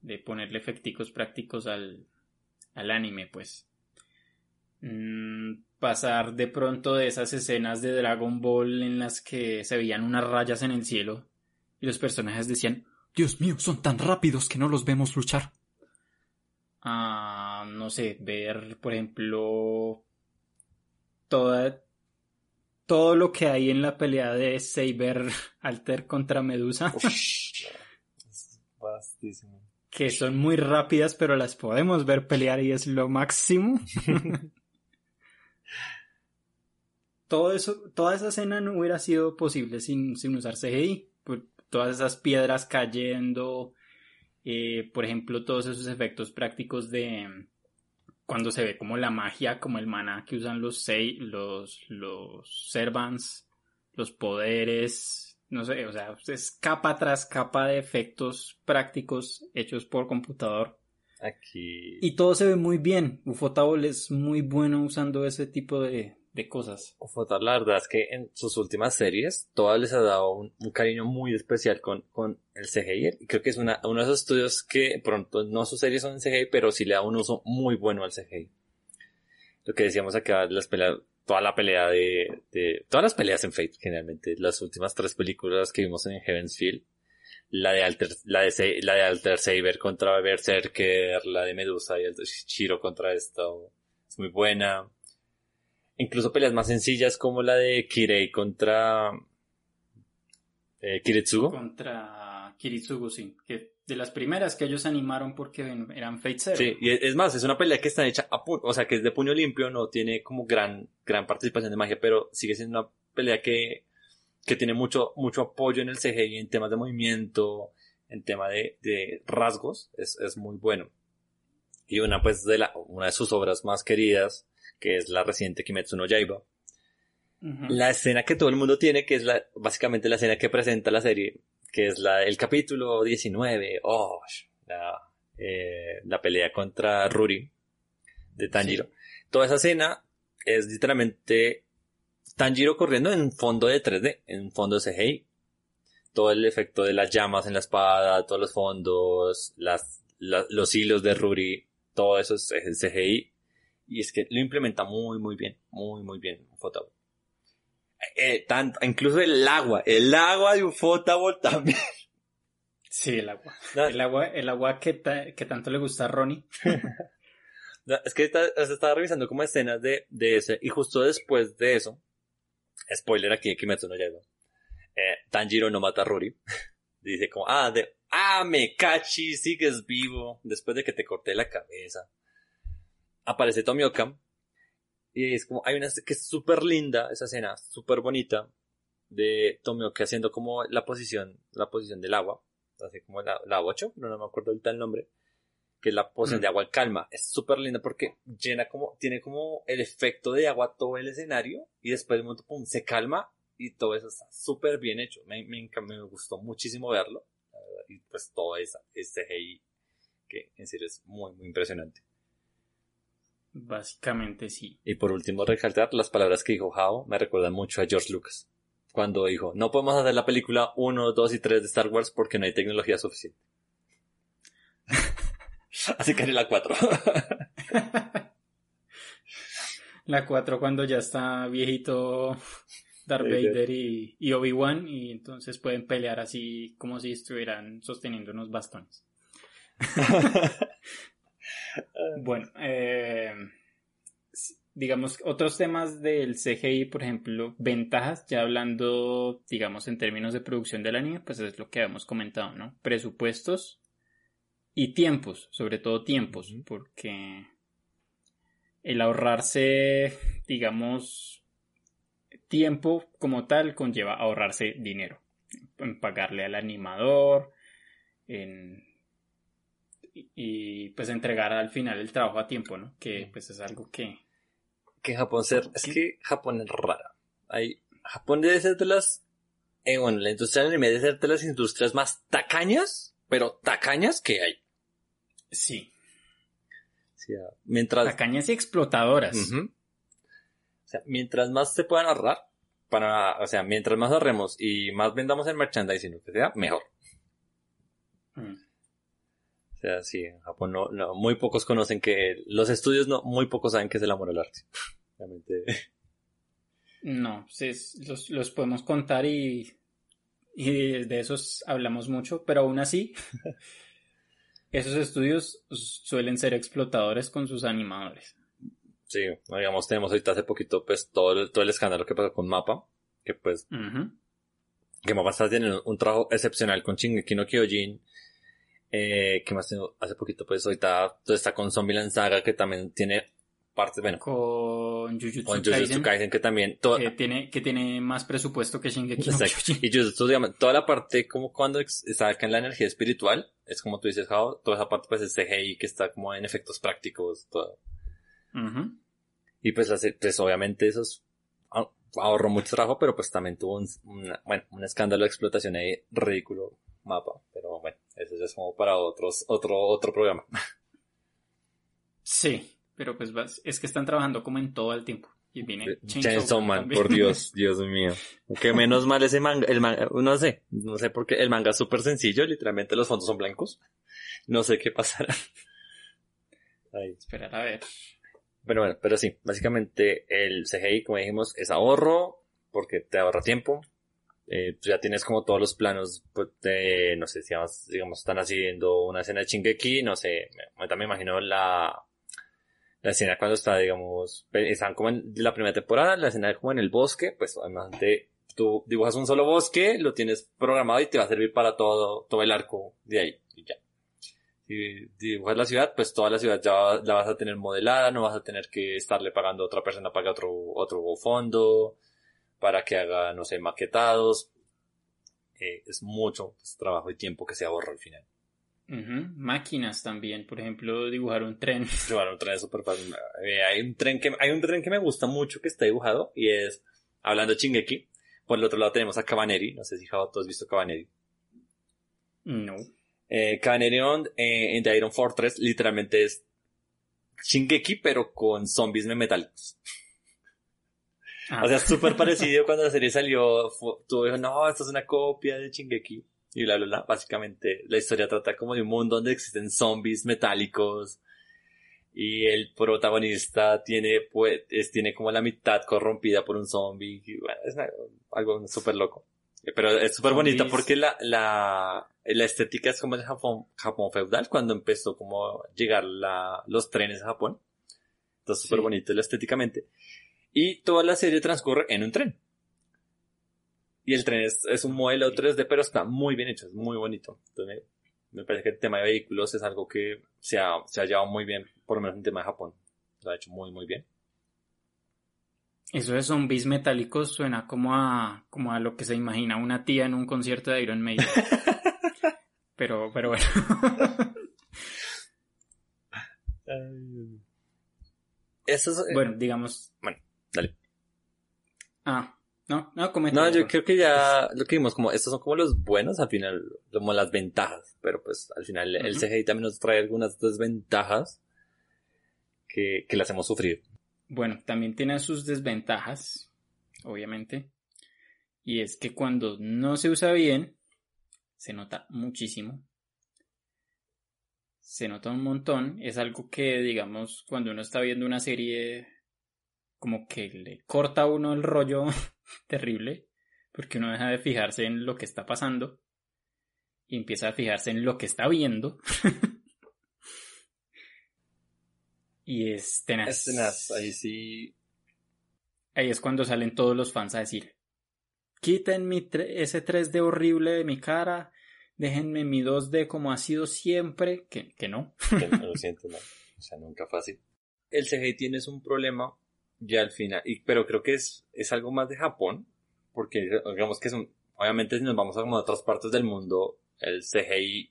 De ponerle efecticos prácticos al, al anime, pues. Mm, pasar de pronto de esas escenas de Dragon Ball en las que se veían unas rayas en el cielo y los personajes decían, Dios mío, son tan rápidos que no los vemos luchar. A, no sé, ver, por ejemplo, toda, todo lo que hay en la pelea de Saber Alter contra Medusa, Es vastísimo. que son muy rápidas, pero las podemos ver pelear y es lo máximo. Todo eso, toda esa escena no hubiera sido posible sin, sin usar CGI. Por todas esas piedras cayendo, eh, por ejemplo, todos esos efectos prácticos de mm, cuando se ve como la magia, como el maná que usan los sei, los, los servants, los poderes, no sé, o sea, es capa tras capa de efectos prácticos hechos por computador. Aquí. Y todo se ve muy bien. Ufotable es muy bueno usando ese tipo de, de cosas. Ufotable, la verdad es que en sus últimas series, todas les ha dado un, cariño muy especial con, con el CGI. Y creo que es una, uno de esos estudios que pronto no sus series son en CGI, pero sí le da un uso muy bueno al CGI. Lo que decíamos acá, las peleas, toda la pelea de, de, todas las peleas en Fate, generalmente, las últimas tres películas que vimos en Heaven's Field, la de Alter, la de, la de Alter Saber contra Berserker, la de Medusa y el Shiro contra esto, es muy buena. Incluso peleas más sencillas como la de Kirei contra eh, Kiritsugo. Contra Kiritsugu, sí. Que de las primeras que ellos animaron porque eran Fate Zero. Sí, y es es más, es una pelea que está hecha a pu- o sea, que es de puño limpio, no tiene como gran, gran participación de magia, pero sigue siendo una pelea que, que tiene mucho, mucho apoyo en el CGI, en temas de movimiento, en tema de, de rasgos, es, es muy bueno. Y una, pues, de la, una de sus obras más queridas, que es la reciente Kimetsu no Yaiba, la escena que todo el mundo tiene, que es la, básicamente la escena que presenta la serie, que es la, el capítulo 19, oh, la, eh, la pelea contra Ruri de Tanjiro. Toda esa escena es literalmente Tanjiro corriendo en fondo de 3D, en fondo de CGI. Todo el efecto de las llamas en la espada, todos los fondos, las, la- los hilos de Ruri, todo eso es, es CGI. Y es que lo implementa muy, muy bien, muy, muy bien Ufotable. Eh, tanto, incluso el agua, el agua de Ufotable también. Sí, el agua. El agua, el agua que, ta- que tanto le gusta a Ronnie. es que está- se estaba revisando como escenas de, de ese, y justo después de eso, spoiler aquí Kimetsu no Yaiba, eh, Tanjiro no mata a Ruri. Dice como, ah, de, ah, me cachi, sigues vivo, después de que te corté la cabeza. Aparece Tomioka, y es como, hay una que es súper linda, esa escena, súper bonita, de Tomioka haciendo como la posición, la posición del agua, así como la, la 8, no, no me acuerdo ahorita el nombre, que es la posición Mm. de agua calma. Es súper linda porque llena como, tiene como el efecto de agua todo el escenario, y después de un momento, pum, se calma, y todo eso está súper bien hecho. Me, me, gustó muchísimo verlo, y pues todo esa, este CGI, que en serio es muy, muy impresionante. Básicamente sí. Y por último, recalcar las palabras que dijo Jao me recuerdan mucho a George Lucas. cuando dijo, no podemos hacer la película 1, 2 y 3 de Star Wars porque no hay tecnología suficiente. Así que haré la 4. la 4 cuando ya está viejito Darth Vader y, y Obi-Wan y entonces pueden pelear así como si estuvieran sosteniendo unos bastones. bueno, eh, digamos, otros temas del CGI, por ejemplo, ventajas, ya hablando, digamos, en términos de producción del anime, pues es lo que habíamos comentado, ¿no? Presupuestos y tiempos, sobre todo tiempos, porque el ahorrarse, digamos, tiempo como tal conlleva ahorrarse dinero, en pagarle al animador, en y pues entregar al final el trabajo a tiempo, ¿no? Que pues es algo que... Que Japón ser... Es que Japón es rara. Hay... Japón debe ser de las... Eh, bueno, la industria del anime debe ser de las industrias más tacañas, pero tacañas que hay. Sí. mientras... Tacañas y explotadoras. O sea, mientras más se puedan ahorrar, para, o sea, mientras más ahorremos y más vendamos el merchandising, lo que sea, mejor. Mm. O sea, sí, en Japón no, no, muy pocos conocen que los estudios no, muy pocos saben que es el amor al arte. Realmente. No, sí, los, los podemos contar y, y de esos hablamos mucho, pero aún así, esos estudios suelen ser explotadores con sus animadores. Sí, digamos, tenemos ahorita hace poquito, pues, todo el, todo el escándalo que pasó con Mapa, que pues, que Mapa está teniendo un trabajo excepcional con Shingeki no Kyojin, eh, ¿Qué más tengo? Hace poquito, pues ahorita está con Zombieland Saga, que también tiene partes, bueno. Con Jujutsu, con Jujutsu Kaisen. que también. que, tiene, que tiene más presupuesto que Shingeki no Y Jujutsu, digamos, toda la parte, como cuando está acá en la energía espiritual, es como tú dices, Jao, toda esa parte, pues es CGI, que está como en efectos prácticos, todo. Y pues, pues obviamente esos ahorró mucho trabajo, pero pues también tuvo un, bueno, un escándalo de explotación ahí ridículo mapa, pero bueno. Eso ya es como para otros, otro, otro programa. Sí, pero pues es que están trabajando como en todo el tiempo. Y viene Chainsaw Man, por Dios, Dios mío. Que menos mal ese manga, el manga, no sé, no sé por qué, el manga es súper sencillo, literalmente los fondos son blancos. No sé qué pasará. Esperar a ver. Pero bueno, pero sí, básicamente el CGI, como dijimos, es ahorro, porque te ahorra tiempo, eh, ya tienes como todos los planos pues, de, no sé, si digamos, están haciendo una escena de Chingeki, no sé, me, también imagino la, la escena cuando está, digamos, están como en la primera temporada, la escena como en el bosque, pues además de, tú dibujas un solo bosque, lo tienes programado y te va a servir para todo, todo el arco de ahí, y ya. Si dibujas la ciudad, pues toda la ciudad ya la vas a tener modelada, no vas a tener que estarle pagando a otra persona para otro, otro fondo, para que haga, no sé, maquetados. Eh, es mucho trabajo y tiempo que se ahorra al final. Máquinas también, por ejemplo, dibujar un tren. Dibujar un tren es súper fácil. Eh, hay, un tren que, hay un tren que me gusta mucho que está dibujado y es, hablando de Chingeki, por el otro lado tenemos a Cabaneri, no sé si Java, tú has visto Cabaneri. No. Eh, Cabaneri eh, en The Iron Fortress literalmente es Chingeki pero con zombies metálicos. Ah. O sea, súper parecido cuando la serie salió. Tú dijo, no, esto es una copia de Chingeki. Y bla, bla, bla. Básicamente, la historia trata como de un mundo donde existen zombies metálicos. Y el protagonista tiene, pues, tiene como la mitad corrompida por un zombie. es algo súper loco. Pero es súper bonito porque la, la, la estética es como el Japón, Japón feudal, cuando empezó como llegar la, los trenes a Japón. Entonces, súper bonito estéticamente. Y toda la serie transcurre en un tren. Y el tren es, es un modelo 3D, pero está muy bien hecho, es muy bonito. Entonces, me parece que el tema de vehículos es algo que se ha, se ha llevado muy bien, por lo menos en el tema de Japón. Lo ha hecho muy, muy bien. Eso de zombies metálicos suena como a, como a lo que se imagina una tía en un concierto de Iron Maiden. pero, pero bueno. Eso es, eh, bueno, digamos. Bueno, Dale. Ah, no, no, comenta. No, yo creo que ya lo que vimos, como estos son como los buenos, al final, como las ventajas, pero pues al final el CGI también nos trae algunas desventajas que, que las hemos sufrido. Bueno, también tiene sus desventajas, obviamente. Y es que cuando no se usa bien, se nota muchísimo. Se nota un montón. Es algo que, digamos, cuando uno está viendo una serie, como que le corta a uno el rollo terrible, porque uno deja de fijarse en lo que está pasando y empieza a fijarse en lo que está viendo. y es tenaz. Es tenaz, ahí sí. Ahí es cuando salen todos los fans a decir, quiten mi ese 3D horrible de mi cara, déjenme mi 2D como ha sido siempre, que, que no. lo siento, no. O sea, nunca fácil. El CGI tienes un problema ya al final, y, pero creo que es, es algo más de Japón, porque digamos que son, obviamente si nos vamos a como otras partes del mundo, el CGI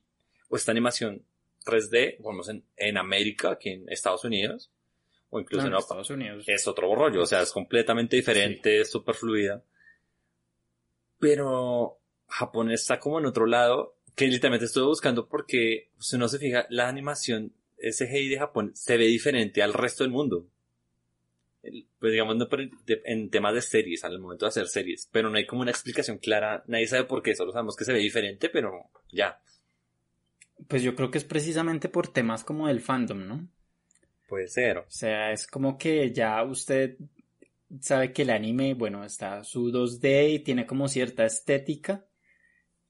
o esta animación 3D, vamos en, en América, aquí en Estados Unidos, o incluso No, en Europa, Estados Unidos. es otro rollo, o sea, es completamente diferente, es súper fluida. Pero Japón está como en otro lado, que literalmente estuve buscando porque si uno se fija, la animación CGI de Japón se ve diferente al resto del mundo. Pues digamos, no, en temas de series, al momento de hacer series, pero no hay como una explicación clara, nadie sabe por qué, solo sabemos que se ve diferente, pero ya, Pues yo creo que es precisamente por temas como del fandom, ¿no? puede ser. O sea, es como que ya usted sabe que el anime, bueno, está su 2D y tiene como cierta estética.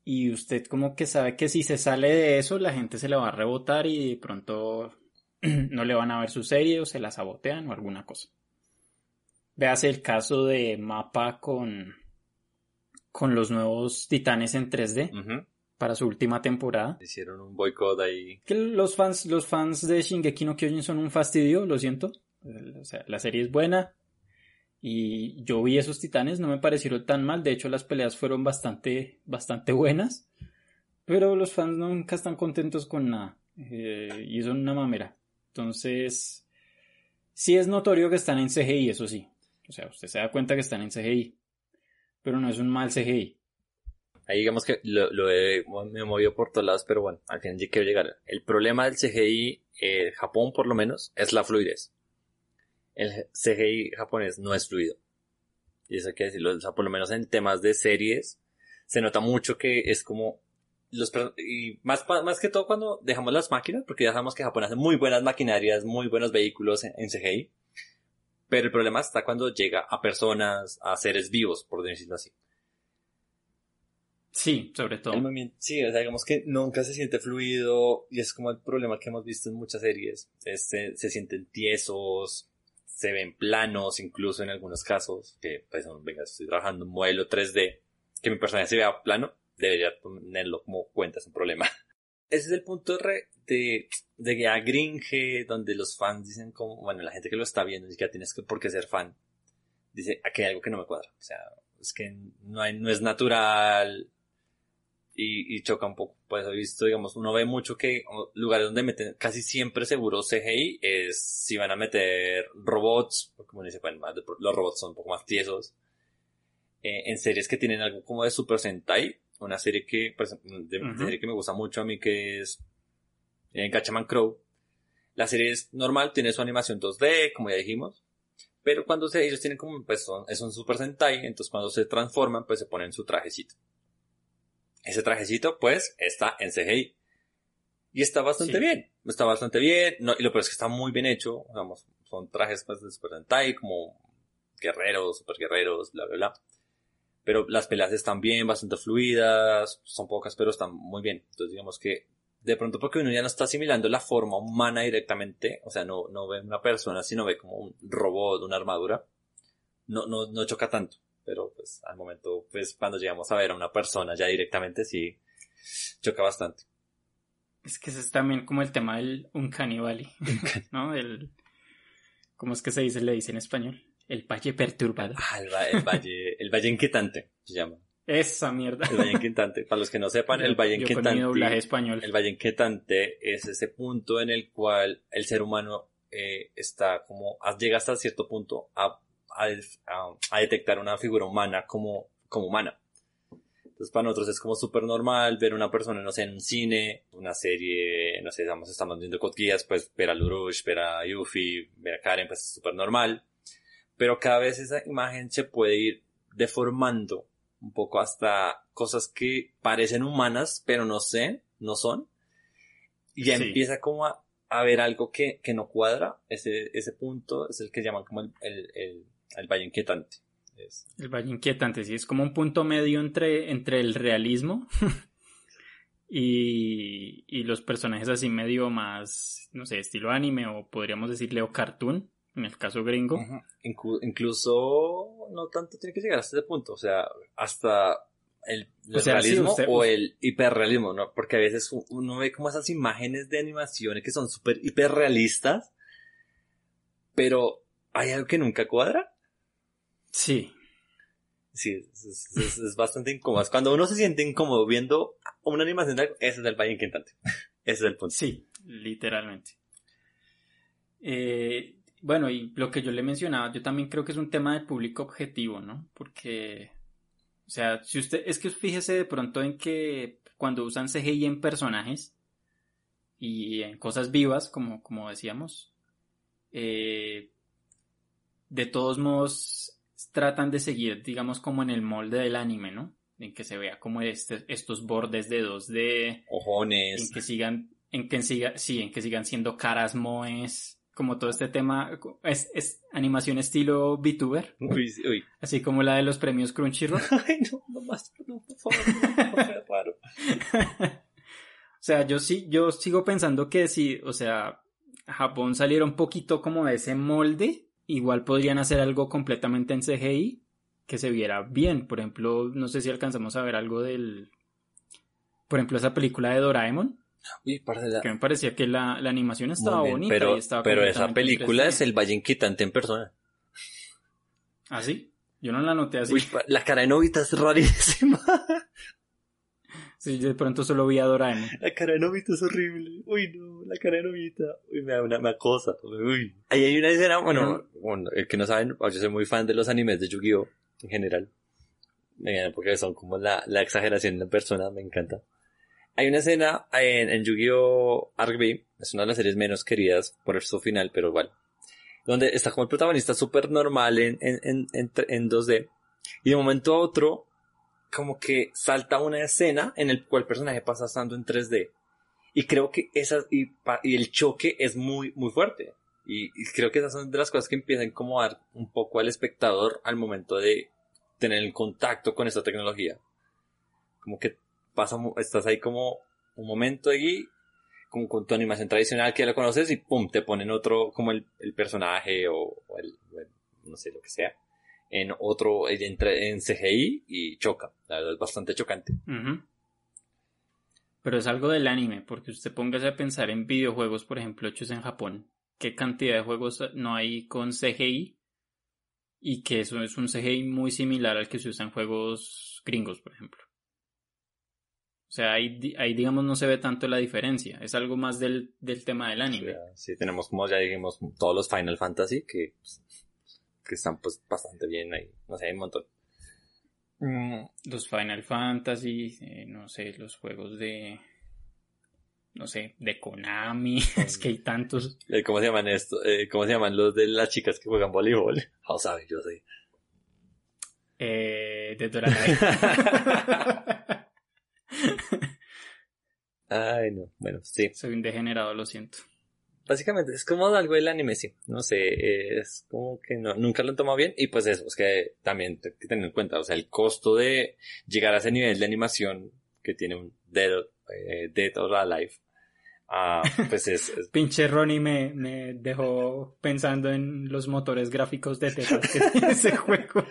Y usted como que sabe que si se sale de eso, la gente se le va a rebotar y de pronto no le van a ver su serie o se la sabotean o alguna cosa. Véase el caso de Mapa con, con los nuevos titanes en 3D Ujú. para su última temporada. Hicieron un boicot ahí. Que los fans, los fans de Shingeki no Kyojin son un fastidio, lo siento. O sea, la serie es buena. Y yo vi esos titanes, no me parecieron tan mal. De hecho, las peleas fueron bastante, bastante buenas. Pero los fans nunca están contentos con nada. Eh, y son una mamera. Entonces, sí es notorio que están en CGI, eso sí. O sea, usted se da cuenta que están en CGI. Pero no es un mal CGI. Ahí digamos que lo, he, me he movido por todos lados, pero bueno, al final quiero llegar. El problema del CGI, eh, Japón por lo menos, es la fluidez. El CGI japonés no es fluido. Y eso hay que decirlo, o sea, por lo menos en temas de series, se nota mucho que es como los y más, más que todo cuando dejamos las máquinas, porque ya sabemos que Japón hace muy buenas maquinarias, muy buenos vehículos en, en CGI. Pero el problema está cuando llega a personas, a seres vivos, por decirlo así. Sí, sobre todo. El sí, o sea, digamos que nunca se siente fluido y es como el problema que hemos visto en muchas series. Este, se sienten tiesos, se ven planos, incluso en algunos casos, que pues, venga, estoy trabajando en un modelo 3D, que mi personaje se vea plano, debería tenerlo como cuenta, es un problema. Ese es el punto re- de, de ya gringe, donde los fans dicen como, bueno, la gente que lo está viendo, ni siquiera tienes que, por qué ser fan, dice, aquí hay algo que no me cuadra, o sea, es que no, hay, no es natural, y, y choca un poco. Pues he visto, digamos, uno ve mucho que lugares donde meten casi siempre seguro CGI es si van a meter robots, porque más los robots son un poco más tiesos. Eh, en series que tienen algo como de Super Sentai, una serie que, por de, serie que me gusta mucho a mí que es eh, Gatchaman Crow. La serie es normal, tiene su animación 2D, como ya dijimos. Pero cuando se, ellos tienen como, pues son, es un Super Sentai, entonces cuando se transforman, pues se ponen su trajecito. Ese trajecito, pues, está en CGI. Y está bastante Sí. bien. Está bastante bien. No, y lo peor es que está muy bien hecho. Digamos, son trajes pues, de Super Sentai, como guerreros, super guerreros, bla, bla, bla. Pero las peleas están bien, bastante fluidas. Son pocas, pero están muy bien. Entonces, digamos que de pronto porque uno ya no está asimilando la forma humana directamente, o sea, no, no ve una persona, sino ve como un robot, una armadura, no, no, no choca tanto. Pero pues al momento, pues cuando llegamos a ver a una persona ya directamente, sí choca bastante. Es que ese es también como el tema del Uncanny Valley, ¿no? El, ¿Cómo es que se dice? Le dice en español. El valle perturbado. Ah, el, va- el valle, el valle inquietante se llama. Esa mierda. El valle inquietante. Para los que no sepan, el valle Yo con mi doblaje español. El valle inquietante es ese punto en el cual el ser humano eh, está como, llega hasta cierto punto a, a, a- detectar una figura humana como, como humana. Entonces para nosotros es como súper normal ver una persona, no sé, en un cine, una serie, no sé, estamos, estamos viendo Geass, pues ver a Lurush, ver a Yuffie, ver a Karen, pues es súper normal. Pero cada vez esa imagen se puede ir deformando un poco hasta cosas que parecen humanas, pero no sé, no son. Y ya Sí. empieza como a, a ver algo que, que no cuadra. Ese, ese punto es el que llaman como el, el, el, el valle inquietante. Es- El Valle Inquietante, sí, es como un punto medio entre, entre el realismo y, y los personajes así medio más, no sé, estilo anime o podríamos decirle o cartoon, en el caso gringo. Inclu- incluso no tanto tiene que llegar hasta ese punto, o sea, hasta el, el O sea, sí, realismo usted- o el hiperrealismo, ¿no? Porque a veces uno ve como esas imágenes de animaciones que son súper hiperrealistas, pero hay algo que nunca cuadra. Sí, Sí, es, es- bastante incómodo. Cuando uno se siente incómodo viendo una animación ese es el valle inquietante. Ese es el punto. sí, literalmente. Eh, bueno, y lo que yo le mencionaba, yo también creo que es un tema de público objetivo, ¿no? Porque, o sea, si usted, es que fíjese de pronto en que cuando usan CGI en personajes y en cosas vivas, como, como decíamos, eh, de todos modos tratan de seguir, digamos, como en el molde del anime, ¿no? En que se vea como este, estos bordes de 2D, en Ojones. que sigan, en que siga, sí, en que sigan siendo caras moes, como todo este tema, es, es animación estilo VTuber, Uy, sí, uy. así como la de los premios Crunchyroll. Ay, no, no más, no, por favor, raro. O sea, yo sí, yo sigo pensando que si, o sea, Japón saliera un poquito como de ese molde, igual podrían hacer algo completamente en CGI que se viera bien. Por ejemplo, no sé si alcanzamos a ver algo del, por ejemplo, esa película de Doraemon, Uy, parce, la- que me parecía que la, la animación estaba bien, bonita pero, y estaba pero esa película 3D. es el Valle Inquietante en persona. ¿Ah, sí? Yo no la noté así. Uy, la cara de Novita es rarísima. Sí, de pronto solo vi a Doraemon. La cara de Novita es horrible. Uy, no, la cara de Novita. Uy, me da una me acosa. Uy. Ahí hay una escena, bueno, bueno, el que no saben, yo soy muy fan de los animes de Yu-Gi-Oh! en general. Eh, Porque son como la, la exageración en persona, me encanta. Hay una escena en, en Yu-Gi-Oh! RB, es una de las series menos queridas por su final, pero igual. Donde está como el protagonista súper normal en, en, en, en, en 2D. Y de momento a otro, como que salta una escena en el cual el personaje pasa estando en 3D. Y creo que esas, y, y el choque es muy, muy fuerte. Y, y creo que esas son de las cosas que empiezan a incomodar un poco al espectador al momento de tener el contacto con esta tecnología. Como que pasa, estás ahí como un momento ahí, como con tu animación tradicional que ya la conoces y pum, te ponen otro, como el, personaje o, el, no sé, lo que sea, en otro, en, en CGI y choca. La verdad es bastante chocante. Pero es algo del anime, porque usted póngase a pensar en videojuegos, por ejemplo, hechos en Japón. ¿Qué cantidad de juegos no hay con CGI? Y que eso es un CGI muy similar al que se usa en juegos gringos, por ejemplo. O sea, ahí, ahí digamos no se ve tanto la diferencia. Es algo más del, del tema del anime. Sí, tenemos como ya dijimos todos los Final Fantasy que, que están pues bastante bien ahí. No sé, hay un montón. Mm, Los Final Fantasy, eh, no sé, los juegos de... No sé, de Konami. es que hay tantos. Eh, ¿Cómo se llaman esto? Eh, ¿Cómo se llaman los de las chicas que juegan voleibol? Ah, sabe, yo sé. Eh, de Doraemon. Ay, no. Bueno, sí. Soy un degenerado, lo siento. Básicamente es como algo del anime, sí. No sé, es como que no, nunca lo han tomado bien. Y pues eso, es que también hay que tener en cuenta, o sea, el costo de llegar a ese nivel de animación que tiene un Dead, eh, Dead or Alive, ah, pues es, es Pinche Ronnie me, me dejó pensando en los motores gráficos de tetas que tiene ese juego.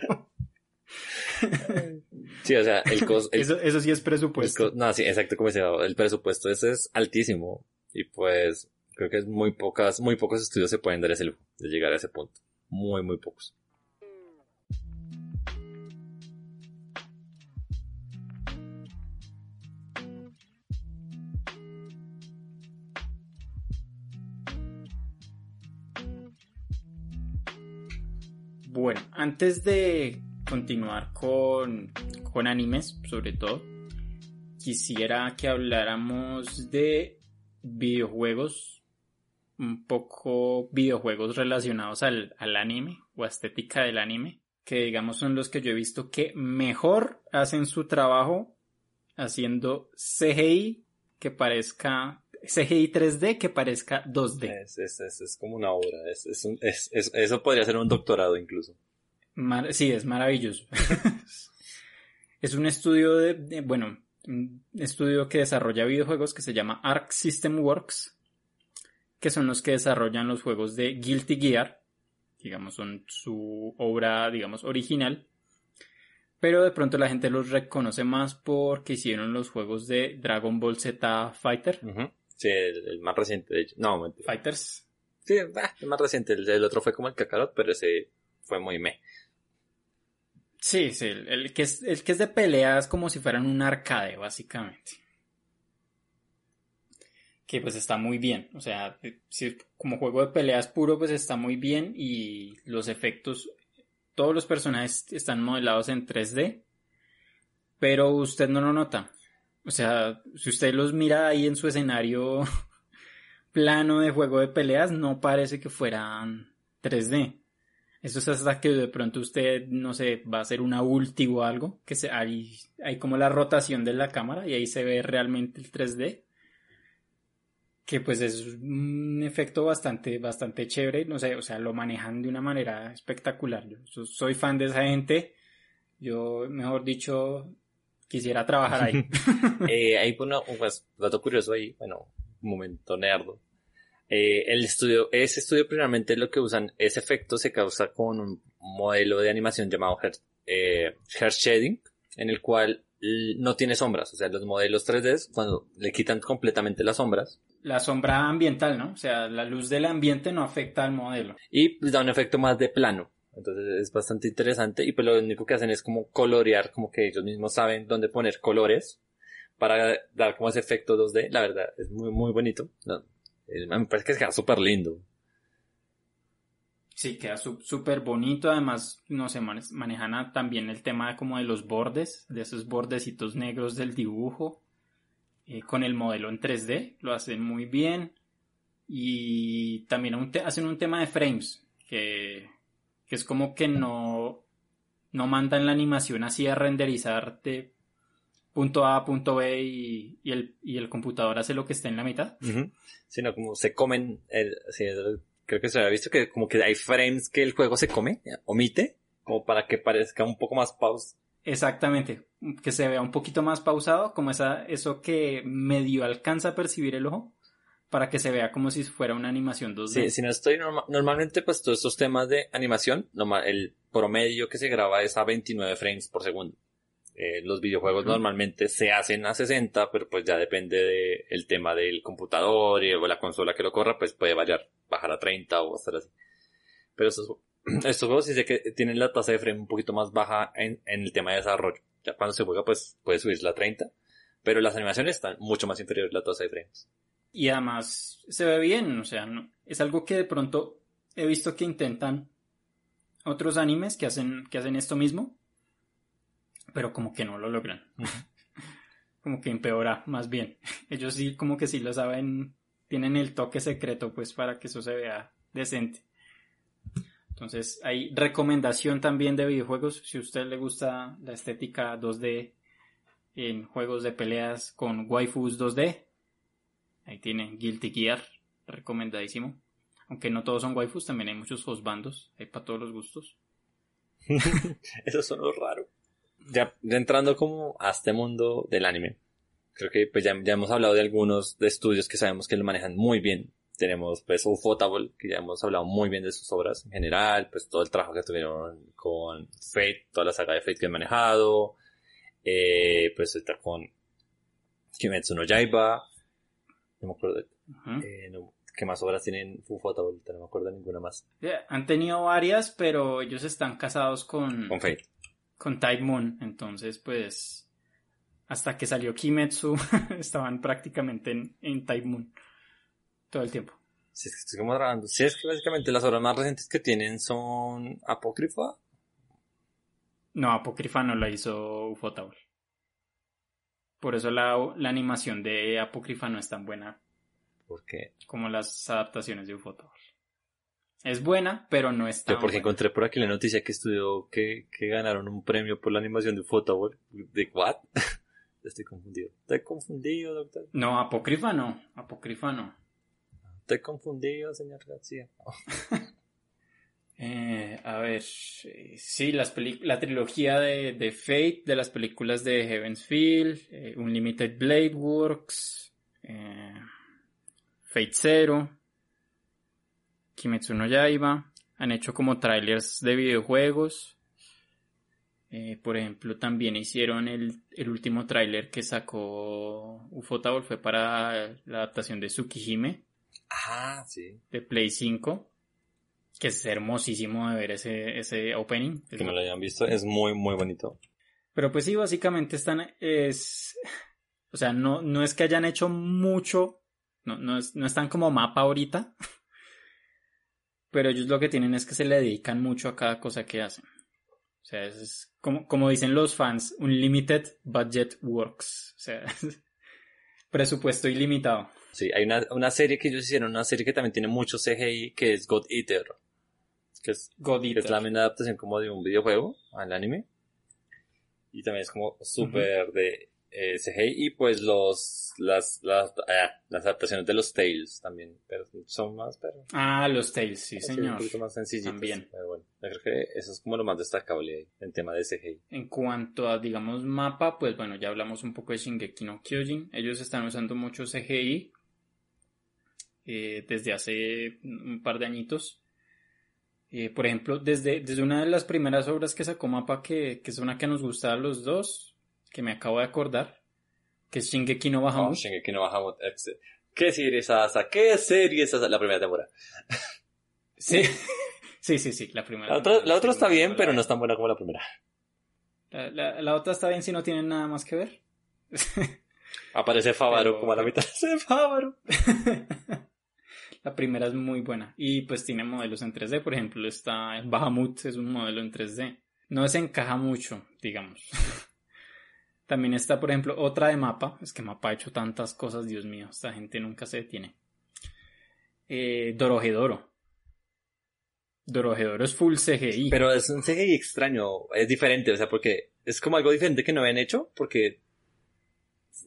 Sí, o sea, el costo... Eso, eso sí es presupuesto. No, sí, exacto, como decía, el presupuesto ese es altísimo y pues creo que es muy pocas, muy pocos estudios se pueden dar ese lujo de llegar a ese punto. Muy, muy pocos. Bueno, antes de continuar con, con animes, sobre todo, quisiera que habláramos de videojuegos, un poco videojuegos relacionados al, al anime o estética del anime, que digamos son los que yo he visto que mejor hacen su trabajo haciendo CGI que parezca CGI 3D que parezca 2D. Es, es, es, como una obra. Es, un- es- es- eso podría ser un doctorado incluso. Mar- sí, es maravilloso. es un estudio de, de- bueno, un estudio que desarrolla videojuegos que se llama Arc System Works, que son los que desarrollan los juegos de Guilty Gear, digamos, son su obra, digamos, original. Pero de pronto la gente los reconoce más porque hicieron los juegos de Dragon Ball Z Fighter. Sí, el, el más reciente, de hecho. No, mentira. Fighters. Sí, bah, el más reciente. El, el otro fue como el Kakarot, pero ese fue muy me. Sí, sí, el, que es, el que es de peleas como si fueran un arcade, básicamente. Que pues está muy bien. O sea, como juego de peleas puro, pues está muy bien. Y los efectos, todos los personajes están modelados en 3D. Pero usted no lo nota. O sea, si usted los mira ahí en su escenario plano de juego de peleas, no parece que fueran 3D. Eso es hasta que de pronto usted, no sé, va a hacer una ulti o algo, que se, hay, hay como la rotación de la cámara y ahí se ve realmente el 3D. Que pues es un efecto bastante, bastante chévere, no sé, o sea, lo manejan de una manera espectacular. Yo so- soy fan de esa gente. Yo, mejor dicho, quisiera trabajar ahí. Eh, ahí pone un pues, dato curioso ahí, bueno, un momento nerdo. Eh, el estudio, ese estudio primeramente lo que usan, ese efecto se causa con un modelo de animación llamado hair, eh, hair shading, en el cual no tiene sombras, o sea, los modelos 3D, cuando le quitan completamente las sombras, la sombra ambiental, ¿no? O sea, la luz del ambiente no afecta al modelo. y pues, da un efecto más de plano. Entonces es bastante interesante y pues lo único que hacen es como colorear, como que ellos mismos saben dónde poner colores para dar como ese efecto 2D. La verdad, es muy, muy bonito. No, me parece que queda súper lindo. Sí, queda súper bonito. Además, no sé, mane- manejan también el tema como de los bordes, de esos bordecitos negros del dibujo. eh, con el modelo en 3D, lo hacen muy bien. Y también hacen un tema de frames, que, que es como que no, no mandan la animación así a renderizar de punto A punto B y, y el, y el computador hace lo que está en la mitad. Sino como se comen, el, sí, el- creo que se había visto que como que hay frames que el juego se come, omite, como para que parezca un poco más pause. Exactamente, que se vea un poquito más pausado, como esa, eso que medio alcanza a percibir el ojo, para que se vea como si fuera una animación 2D. Sí, si no estoy norma- normalmente pues todos estos temas de animación, el promedio que se graba es a 29 frames por segundo. Eh, los videojuegos normalmente se hacen a 60, pero pues ya depende del tema del computador y, o la consola que lo corra, pues puede variar, bajar a 30 o estar así. Pero estos, estos juegos sí sé que tienen la tasa de frame un poquito más baja en, en el tema de desarrollo. Ya cuando se juega pues puede subirla a 30, pero las animaciones están mucho más inferiores la tasa de frames. Y además se ve bien, o sea, no- es algo que de pronto he visto que intentan otros animes que hacen, que hacen esto mismo, pero como que no lo logran. como que empeora, más bien. Ellos sí, como que sí lo saben, tienen el toque secreto, pues, para que eso se vea decente. Entonces, hay recomendación también de videojuegos. Si a usted le gusta la estética 2D en juegos de peleas con waifus 2D, ahí tienen Guilty Gear, recomendadísimo. Aunque no todos son waifus, también hay muchos hostbandos, hay para todos los gustos. Eso son lo raro. Ya, ya entrando como a este mundo del anime. Creo que pues ya, ya hemos hablado de algunos de estudios que sabemos que lo manejan muy bien. Tenemos pues Ufotable, que ya hemos hablado muy bien de sus obras en general, pues todo el trabajo que tuvieron con Fate, toda la saga de Fate que han manejado. Eh, pues está con Kimetsu no Yaiba. No me acuerdo. Ujú. eh, no- ¿Qué más obras tienen Ufotable? No me acuerdo de ninguna más. Ya, Han tenido varias, pero ellos están casados con, Con Fate. Con Type Moon, entonces pues hasta que salió Kimetsu estaban prácticamente en, en Type Moon todo el tiempo. Si es que estoy como grabando. Si es que básicamente las obras más recientes que tienen son Apócrifa. No, Apocrypha no la hizo Ufotable. Por eso la, la animación de Apocrypha no es tan buena Porque como las adaptaciones de Ufotable. Es buena, pero no es tan Yo porque buena. encontré por aquí la noticia que estudió que, que ganaron un premio por la animación de Photoball. ¿De what? Estoy confundido. Estoy confundido, doctor. No, apócrifa no. Apócrifa no. Estoy confundido, señor García. Eh, a ver, eh, sí, las la trilogía de, de Fate, de las películas de Heaven's Feel, eh, Unlimited Blade Works, eh, Fate Zero, Kimetsu no Yaiba, han hecho como trailers de videojuegos. Eh, por ejemplo, también hicieron el, el último tráiler que sacó Ufotable fue para la adaptación de Tsukihime Ah, sí. de Play 5, que es hermosísimo de ver ese, ese opening. Que no lo hayan visto. Es muy, muy bonito. Pero pues sí, básicamente están, es, o sea, no, no es que hayan hecho mucho, no, no, es- no están como mapa ahorita, pero ellos lo que tienen es que se le dedican mucho a cada cosa que hacen. O sea, es como, como dicen los fans, un limited budget works. O sea, presupuesto ilimitado. Sí, hay una, una serie que ellos hicieron, una serie que también tiene mucho CGI, que es God Eater. Que es, God que Eater. es la misma adaptación como de un videojuego al anime. Y también es como súper de eh, CGI. Y pues los, las, las, ah, las adaptaciones de los Tales también. Pero son más, pero... Ah, los Tales, sí, Un señor. poquito más sencillitos. También. Pero bueno, yo creo que eso es como lo más destacable ahí, en tema de CGI. En cuanto a, digamos, mapa, pues bueno, ya hablamos un poco de Shingeki no Kyojin. Ellos están usando mucho CGI eh, desde hace un par de añitos. Eh, por ejemplo, desde, desde una de las primeras obras que sacó Mapa, que, que es una que nos gusta a los dos, que me acabo de acordar, que es Shingeki no Oh, Bahamut. Shingeki no Bahamut. ex- ¿Qué serie es esa? ¿Qué serie es esa? La primera temporada. Sí. sí, sí, sí, la primera. La otra, la otra está bien, pero no es tan buena como la primera. La, la- la otra está bien si no tienen nada más que ver. Aparece Fávaro Pero- como a la mitad. ¡Se Fávaro! La primera es muy buena. Y pues tiene modelos en 3D. Por ejemplo, está Bahamut, es un modelo en 3D. No se encaja mucho, digamos. También está, por ejemplo, otra de Mapa. Es que Mapa ha hecho tantas cosas, Dios mío. Esta gente nunca se detiene. Eh, Dorohedoro. Dorohedoro es full CGI. Pero es un CGI extraño, es diferente, o sea, porque es como algo diferente que no habían hecho, porque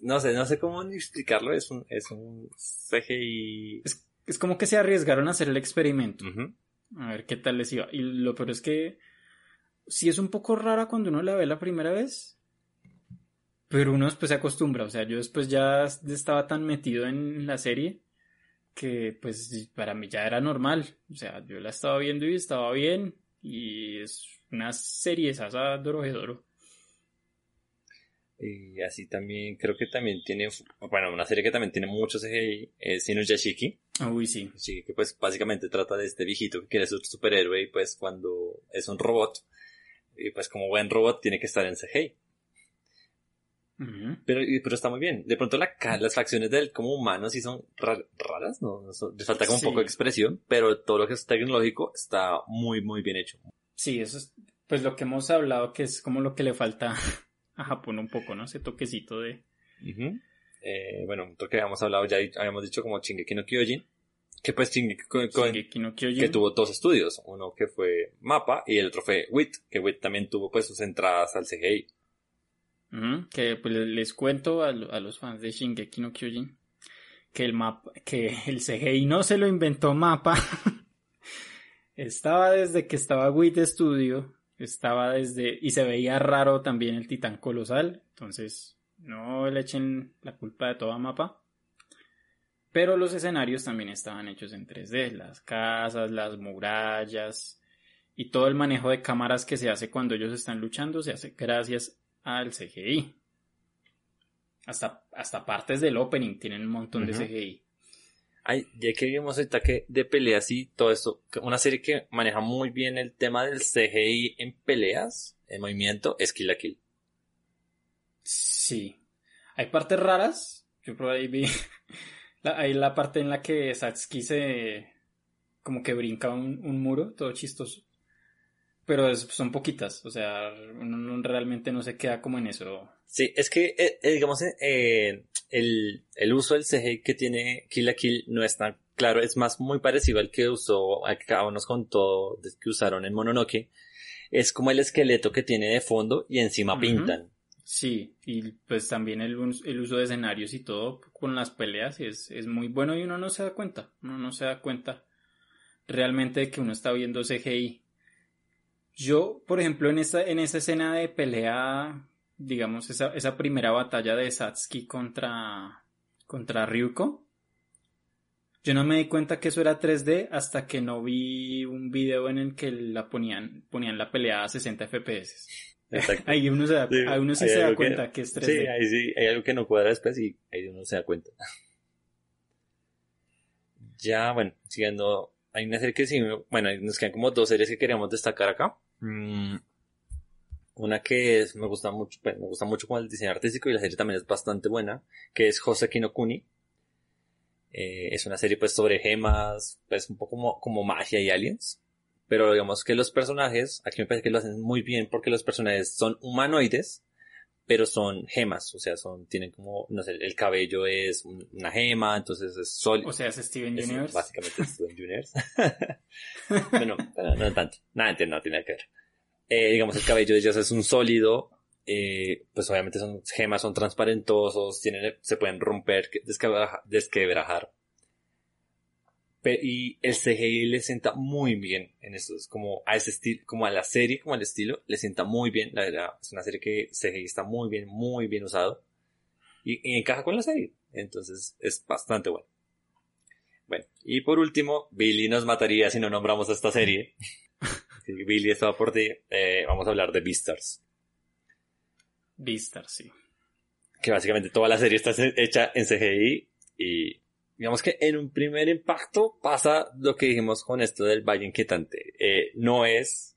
no sé, no sé cómo explicarlo, es un, es un CGI. es, es como que se arriesgaron a hacer el experimento. A ver qué tal les iba. Y lo peor es que sí es un poco rara cuando uno la ve la primera vez. Pero uno después se acostumbra. O sea, yo después ya estaba tan metido en la serie que pues para mí ya era normal. O sea, yo la estaba viendo y estaba bien. Y es una serie esa Dorohedoro. Y así también, creo que también tiene, bueno, una serie que también tiene mucho CGI es Inuyashiki. Uy, sí. Sí, que pues básicamente trata de este viejito que quiere ser superhéroe y pues cuando es un robot, y pues como buen robot tiene que estar en CGI. Pero, está muy bien. De pronto la, las facciones del como humano sí son ra- raras, ¿no? No son- les falta como un poco de expresión, pero todo lo que es tecnológico está muy, muy bien hecho. Sí, eso es pues lo que hemos hablado que es como lo que le falta a Japón un poco, ¿no? Ese toquecito de... Ujú. Eh, bueno, otro que habíamos hablado ya, habíamos dicho como Shingeki no Kyojin, que pues Shingeki Shingeki no Kyojin. que tuvo dos estudios, uno que fue Mapa y el otro fue WIT, que WIT también tuvo pues sus entradas al CGI. Que pues les- cuento a, lo- a los fans de Shingeki no Kyojin que el mapa, que el CGI no se lo inventó Mapa. estaba desde que estaba WIT Studio, estaba desde y se veía raro también el titán colosal, entonces no le echen la culpa de todo a Mapa. Pero los escenarios también estaban hechos en 3D, las casas, las murallas y todo el manejo de cámaras que se hace cuando ellos están luchando se hace gracias al CGI. Hasta, hasta partes del opening tienen un montón de CGI. Ay, ya que vimos ahorita que de peleas y todo esto, que una serie que maneja muy bien el tema del CGI en peleas, en movimiento, es Kill la Kill. Sí. Hay partes raras. Yo por ahí vi. la- hay la parte en la que Satsuki se. como que brinca un, un muro, todo chistoso. Pero es- son poquitas. O sea, uno no- realmente no se queda como en eso. Sí, es que, eh, eh, digamos, eh, el, el uso del CGI que tiene Kill la Kill no es tan claro, es más muy parecido al que usó, al que nos contó que usaron en Mononoke. Es como el esqueleto que tiene de fondo y encima pintan. Sí, y pues también el, el uso de escenarios y todo con las peleas es, es muy bueno y uno no se da cuenta, uno no se da cuenta realmente de que uno está viendo CGI. Yo, por ejemplo, en esta, en esa escena de pelea, digamos, esa, esa primera batalla de Satsuki contra, contra Ryuko, yo no me di cuenta que eso era 3D hasta que no vi un video en el que la ponían, ponían la pelea a 60 FPS. Exacto. Ahí uno, se da, Sí, ahí uno sí se da algo que- cuenta que, es 3D. Sí, ahí sí, hay algo que no cuadra después y ahí uno se da cuenta. Ya, bueno, siguiendo, hay una serie que sí, bueno, nos quedan como dos series que queríamos destacar acá. Mm, una que es, me gusta mucho, pues, me gusta mucho con el diseño artístico y la serie también es bastante buena, que es Hoseki no Kuni. Eh, es una serie pues sobre gemas, pues un poco como, como magia y aliens. Pero digamos que los personajes, aquí me parece que lo hacen muy bien porque los personajes son humanoides, pero son gemas, o sea, son, tienen como, no sé, el cabello es un- una gema, entonces es sólido. O sea, es Steven Es Universe. básicamente Steven Universe. bueno, pero no tanto. Nada, no tiene nada que ver. Eh, digamos, el cabello de ellos es un sólido. eh, pues obviamente son gemas, son transparentosos, tienen, se pueden romper, que- desquebraja- desquebrajar. Y el CGI le sienta muy bien en eso. Es como a ese estilo, como a la serie, como al estilo, le sienta muy bien. La verdad, es una serie que CGI está muy bien, muy bien usado. Y, y encaja con la serie. Entonces es bastante bueno. Bueno, y por último, Billy nos mataría si no nombramos esta serie. Billy, esto va por ti. Eh, vamos a hablar de Beastars. Beastars, sí. Que básicamente toda la serie está hecha en CGI. Y digamos que en un primer impacto pasa lo que dijimos con esto del Valle Inquietante. Eh, no es.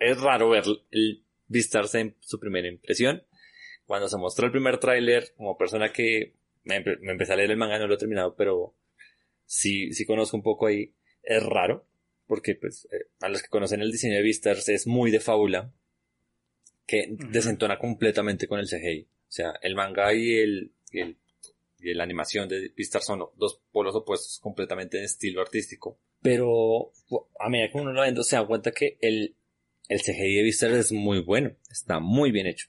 Es raro ver el Beastars en su primera impresión. Cuando se mostró el primer tráiler, como persona que me, me empecé a leer el manga, no lo he terminado, pero sí, sí conozco un poco ahí. Es raro, porque pues eh, a los que conocen el diseño de Beastars es muy de fábula, que desentona completamente con el CGI. O sea, el manga y el, y el y la animación de Beastars son dos polos opuestos completamente de estilo artístico. Pero a medida que uno lo ve, se da cuenta que el, el CGI de Beastars es muy bueno, está muy bien hecho.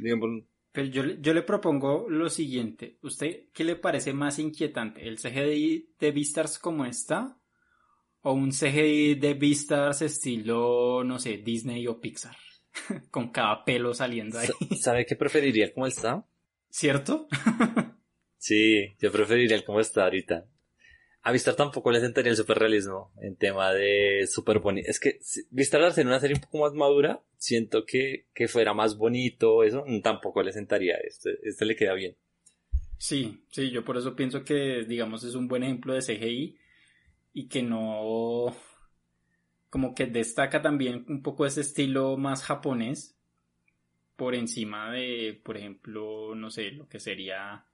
Digamos, Pero yo, le- yo le propongo lo siguiente. ¿Usted qué le parece más inquietante? ¿El CGI de Beastars como está? ¿O un CGI de Beastars estilo, no sé, Disney o Pixar? Con cada pelo saliendo ahí. Sa- ¿Sabe qué preferiría el cómo está? ¿Cierto? Sí, yo preferiría el cómo está ahorita. A Vistar tampoco le sentaría el superrealismo en tema de super bonito. Es que si- Vistar al ser una serie un poco más madura, siento que, que fuera más bonito, eso mm, tampoco le sentaría. Este, este le queda bien. Sí, sí, yo por eso pienso que, digamos, es un buen ejemplo de CGI y que no, como que destaca también un poco ese estilo más japonés por encima de, por ejemplo, no sé, lo que sería,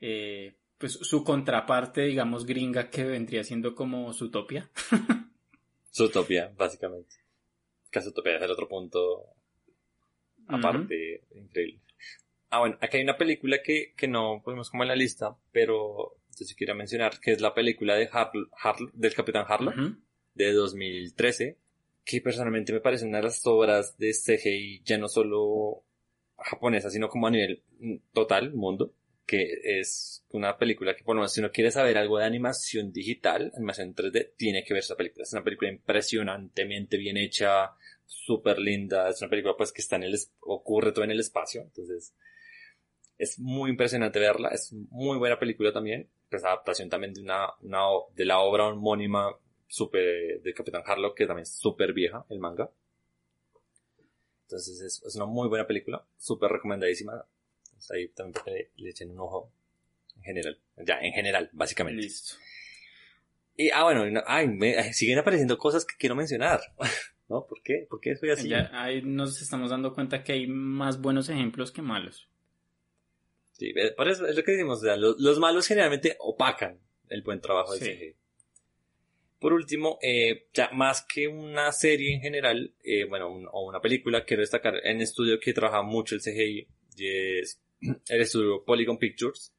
eh, pues su contraparte, digamos, gringa que vendría siendo como Zootopia. Zootopia, básicamente. Que Zootopia es el otro punto aparte, increíble. Ah, bueno, aquí hay una película que, que no ponemos como en la lista, pero yo sí quiero mencionar, que es la película de Harl- Harl- del Capitán Harlock. Ujú. de 2013, que personalmente me parece una de las obras de CGI ya no solo japonesa, sino como a nivel mm, total, mundo, que es una película que por lo menos si uno quiere saber algo de animación digital, animación 3D, tiene que ver esa película. Es una película impresionantemente bien hecha, súper linda, es una película pues que está en el, es- ocurre todo en el espacio, entonces es muy impresionante verla, es muy buena película también, pues adaptación también de una, una de la obra homónima super de Capitán Harlock, que también es súper vieja, el manga. Entonces es, es una muy buena película, súper recomendadísima. Entonces, ahí también le, le echen un ojo en general. Ya, en general, básicamente. Listo. Y, ah, bueno, no- ay, me- siguen apareciendo cosas que quiero mencionar. ¿No? ¿Por qué? ¿Por qué soy así? Ya ahí nos estamos dando cuenta que hay más buenos ejemplos que malos. Sí, eh, por eso es lo que decimos, o sea, los, los malos generalmente opacan el buen trabajo Sí. CGI. Por último, eh, ya más que una serie en general, eh, bueno, un- o una película, quiero destacar en estudio que trabaja mucho el CGI, y es el estudio Polygon Pictures,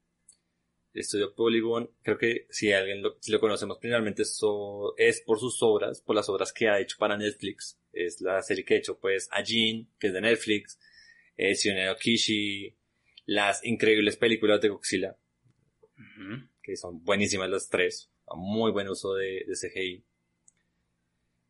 El estudio Polygon, creo que si alguien lo, si lo conocemos principalmente so- es por sus obras, por las obras que ha hecho para Netflix. Es la serie que ha hecho pues Ajin, que es de Netflix, eh, Shunei no Kishi, las increíbles películas de Godzilla, que son buenísimas las tres, muy buen uso de, de CGI.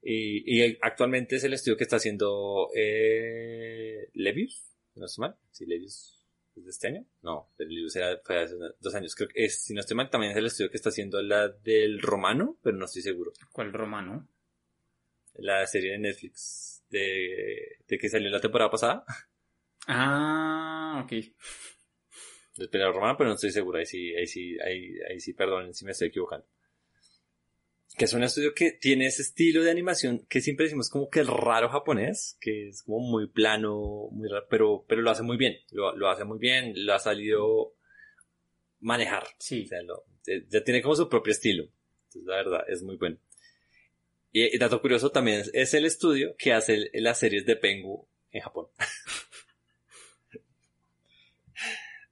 Y, y actualmente es el estudio que está haciendo eh, Levius, si no estoy mal, si Levius es de este año, no, Levius era fue hace dos años, creo que es, si no estoy mal, también es el estudio que está haciendo la del Romano, pero no estoy seguro, ¿Cuál romano? la serie de Netflix de, de que salió la temporada pasada, Ah, ok. de Pelea Romana, pero no estoy seguro, ahí sí, ahí sí, ahí, ahí sí, perdonen si me estoy equivocando. Que es un estudio que tiene ese estilo de animación que siempre decimos como que el raro japonés, que es como muy plano, muy raro, pero, pero lo hace muy bien, lo, lo hace muy bien, lo ha salido manejar. Sí. O sea, lo- ya- tiene como su propio estilo. Entonces, la verdad, es muy bueno. Y, y dato curioso también es, es el estudio que hace el- las series de Pengu en Japón.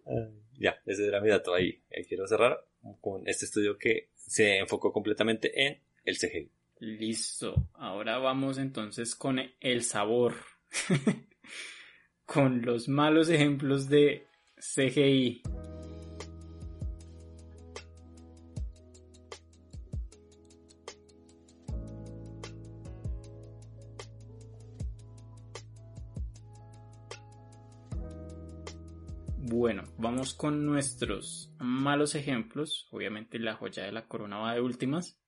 Ah, ya, ese era mi dato ahí. Eh, quiero cerrar con este estudio que se enfocó completamente en el CGI. Listo. Ahora vamos entonces con el sabor. con los malos ejemplos de CGI. Con nuestros malos ejemplos. Obviamente la joya de la corona va de últimas.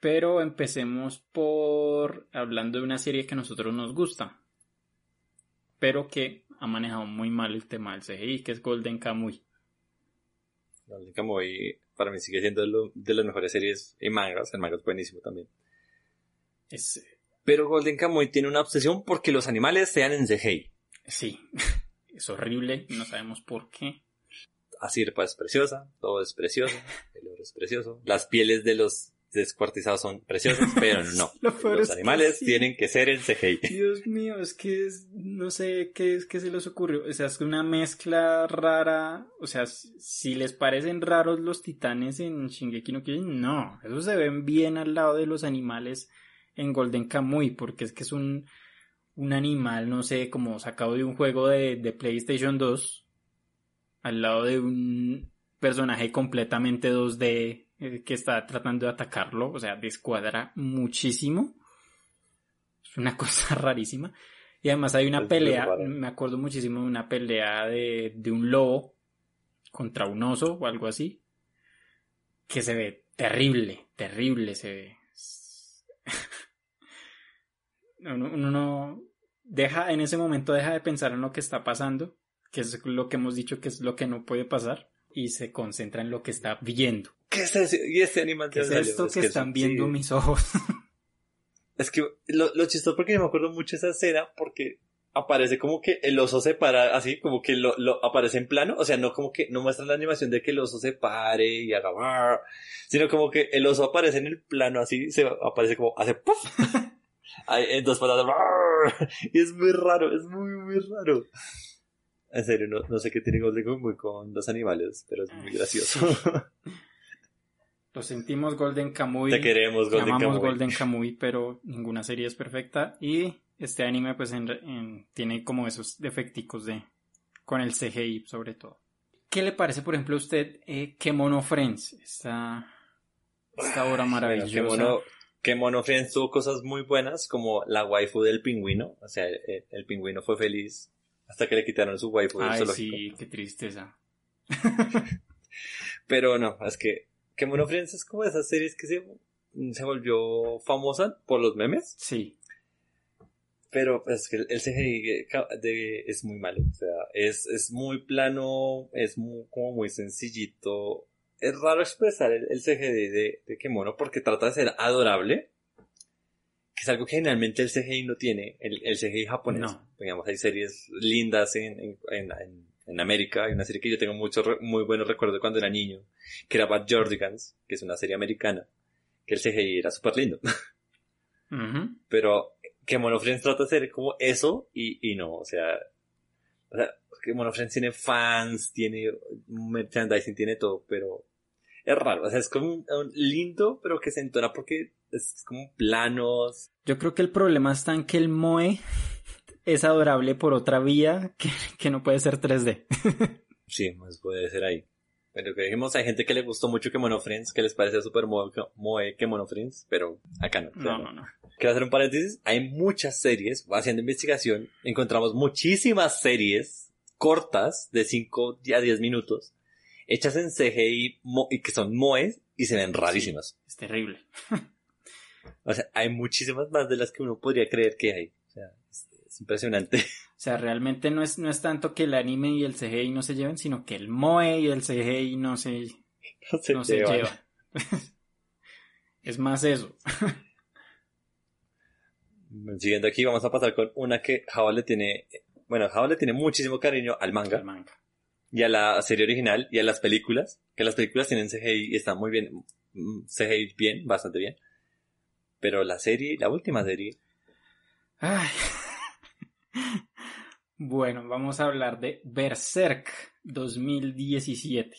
Pero empecemos por hablando de una serie que a nosotros nos gusta. Pero que ha manejado muy mal el tema del CGI, que es Golden Kamuy. Golden Kamuy para mí sigue siendo de las mejores series y mangas. El manga es buenísimo también. Es, Pero Golden Kamuy tiene una obsesión porque los animales sean en CGI. sí, es horrible, no sabemos por qué. Asirpa es preciosa, todo es precioso, el oro es precioso, las pieles de los descuartizados son preciosas, pero no. Lo los que animales sí. tienen que ser en CGI. Dios mío, es que es, no sé qué es que se les ocurrió. O sea, es una mezcla rara. O sea, si, si les parecen raros los titanes en Shingeki no Kyojin, no. Esos se ven bien al lado de los animales en Golden Kamuy, porque es que es un, un animal, no sé, como sacado de un juego de, de PlayStation 2, al lado de un personaje completamente 2D eh, que está tratando de atacarlo. O sea, descuadra muchísimo. Es una cosa rarísima. Y además hay una Es pelea, me acuerdo muchísimo de una pelea de, de un lobo contra un oso o algo así. Que se ve terrible, terrible se ve. Uno, uno no deja, en ese momento deja de pensar en lo que está pasando, que es lo que hemos dicho que es lo que no puede pasar, y se concentra en lo que está viendo. ¿Qué es eso? ¿Y este animal ¿Qué es esto que Es están viendo mis ojos? Es que lo, lo chistoso porque yo me acuerdo mucho esa escena porque aparece como que el oso se para así, como que lo, lo aparece en plano, o sea, no como que no muestra la animación de que el oso se pare y haga sino como que el oso aparece en el plano así, se aparece como hace puff, En dos y es muy raro, es muy muy raro. En serio, no, no sé qué tiene Golden Kamuy con los animales, pero es muy gracioso. Lo sentimos Golden Kamuy. Te queremos, Golden amamos Kamuy. Golden Kamuy, pero ninguna serie es perfecta. Y este anime, pues, en- en- tiene como esos defecticos de. con el CGI, sobre todo. ¿Qué le parece, por ejemplo, a usted eh, Kemono Friends? Esta, esta obra maravillosa. Bueno, que Mono, que Mono Friends tuvo cosas muy buenas, como la waifu del pingüino. O sea, el, el pingüino fue feliz hasta que le quitaron su waifu del Ay, zoológico. sí, qué tristeza. Pero no, es que, que Mono Friends es como esas series que se, se volvió famosa por los memes. Sí, Pero es que el, CGI de- de- es muy malo. O sea, es, es muy plano, es muy, como muy sencillito. Es raro expresar el, el CGI de, de Kemono porque trata de ser adorable. Que es algo que generalmente el CGI no tiene. El, el CGI japonés. No. Digamos, hay series lindas en, en, en, en- América. Hay una serie que yo tengo muchos muy buenos recuerdos de cuando era niño. Que era Bad Jordigans, que es una serie americana. Que el CGI era súper lindo. Ujú. Pero que Mono Friends trata de ser como eso y, y no, o sea, O sea, que Monofriends tiene fans, tiene merchandising, tiene todo, pero es raro. O sea, es como un, un lindo, pero que se entona porque es como planos. Yo creo que el problema está en que el Moe es adorable por otra vía que, que no puede ser 3D. Sí, más puede ser ahí. Pero que dijimos, hay gente que le gustó mucho que Monofriends, que les parece súper moe, moe que Monofriends, pero acá no. No, no, no. Quiero hacer un paréntesis. Hay muchas series, haciendo investigación, encontramos muchísimas series cortas de 5 a 10 minutos, hechas en CGI y que son moes y se ven rarísimas. Es terrible. O sea, hay muchísimas más de las que uno podría creer que hay. O sea, es, es impresionante. O sea, realmente no es, no es tanto que el anime y el CGI no se lleven, sino que el Moe y el CGI no se, No se no se llevan. es más eso. Siguiendo aquí, vamos a pasar con una que Java le tiene, bueno, Java le tiene muchísimo cariño al manga. Y a la serie original y a las películas, que las películas tienen CGI y están muy bien, mm, CGI bien, bastante bien. Pero la serie, la última serie, Ay. Bueno, vamos a hablar de Berserk 2017.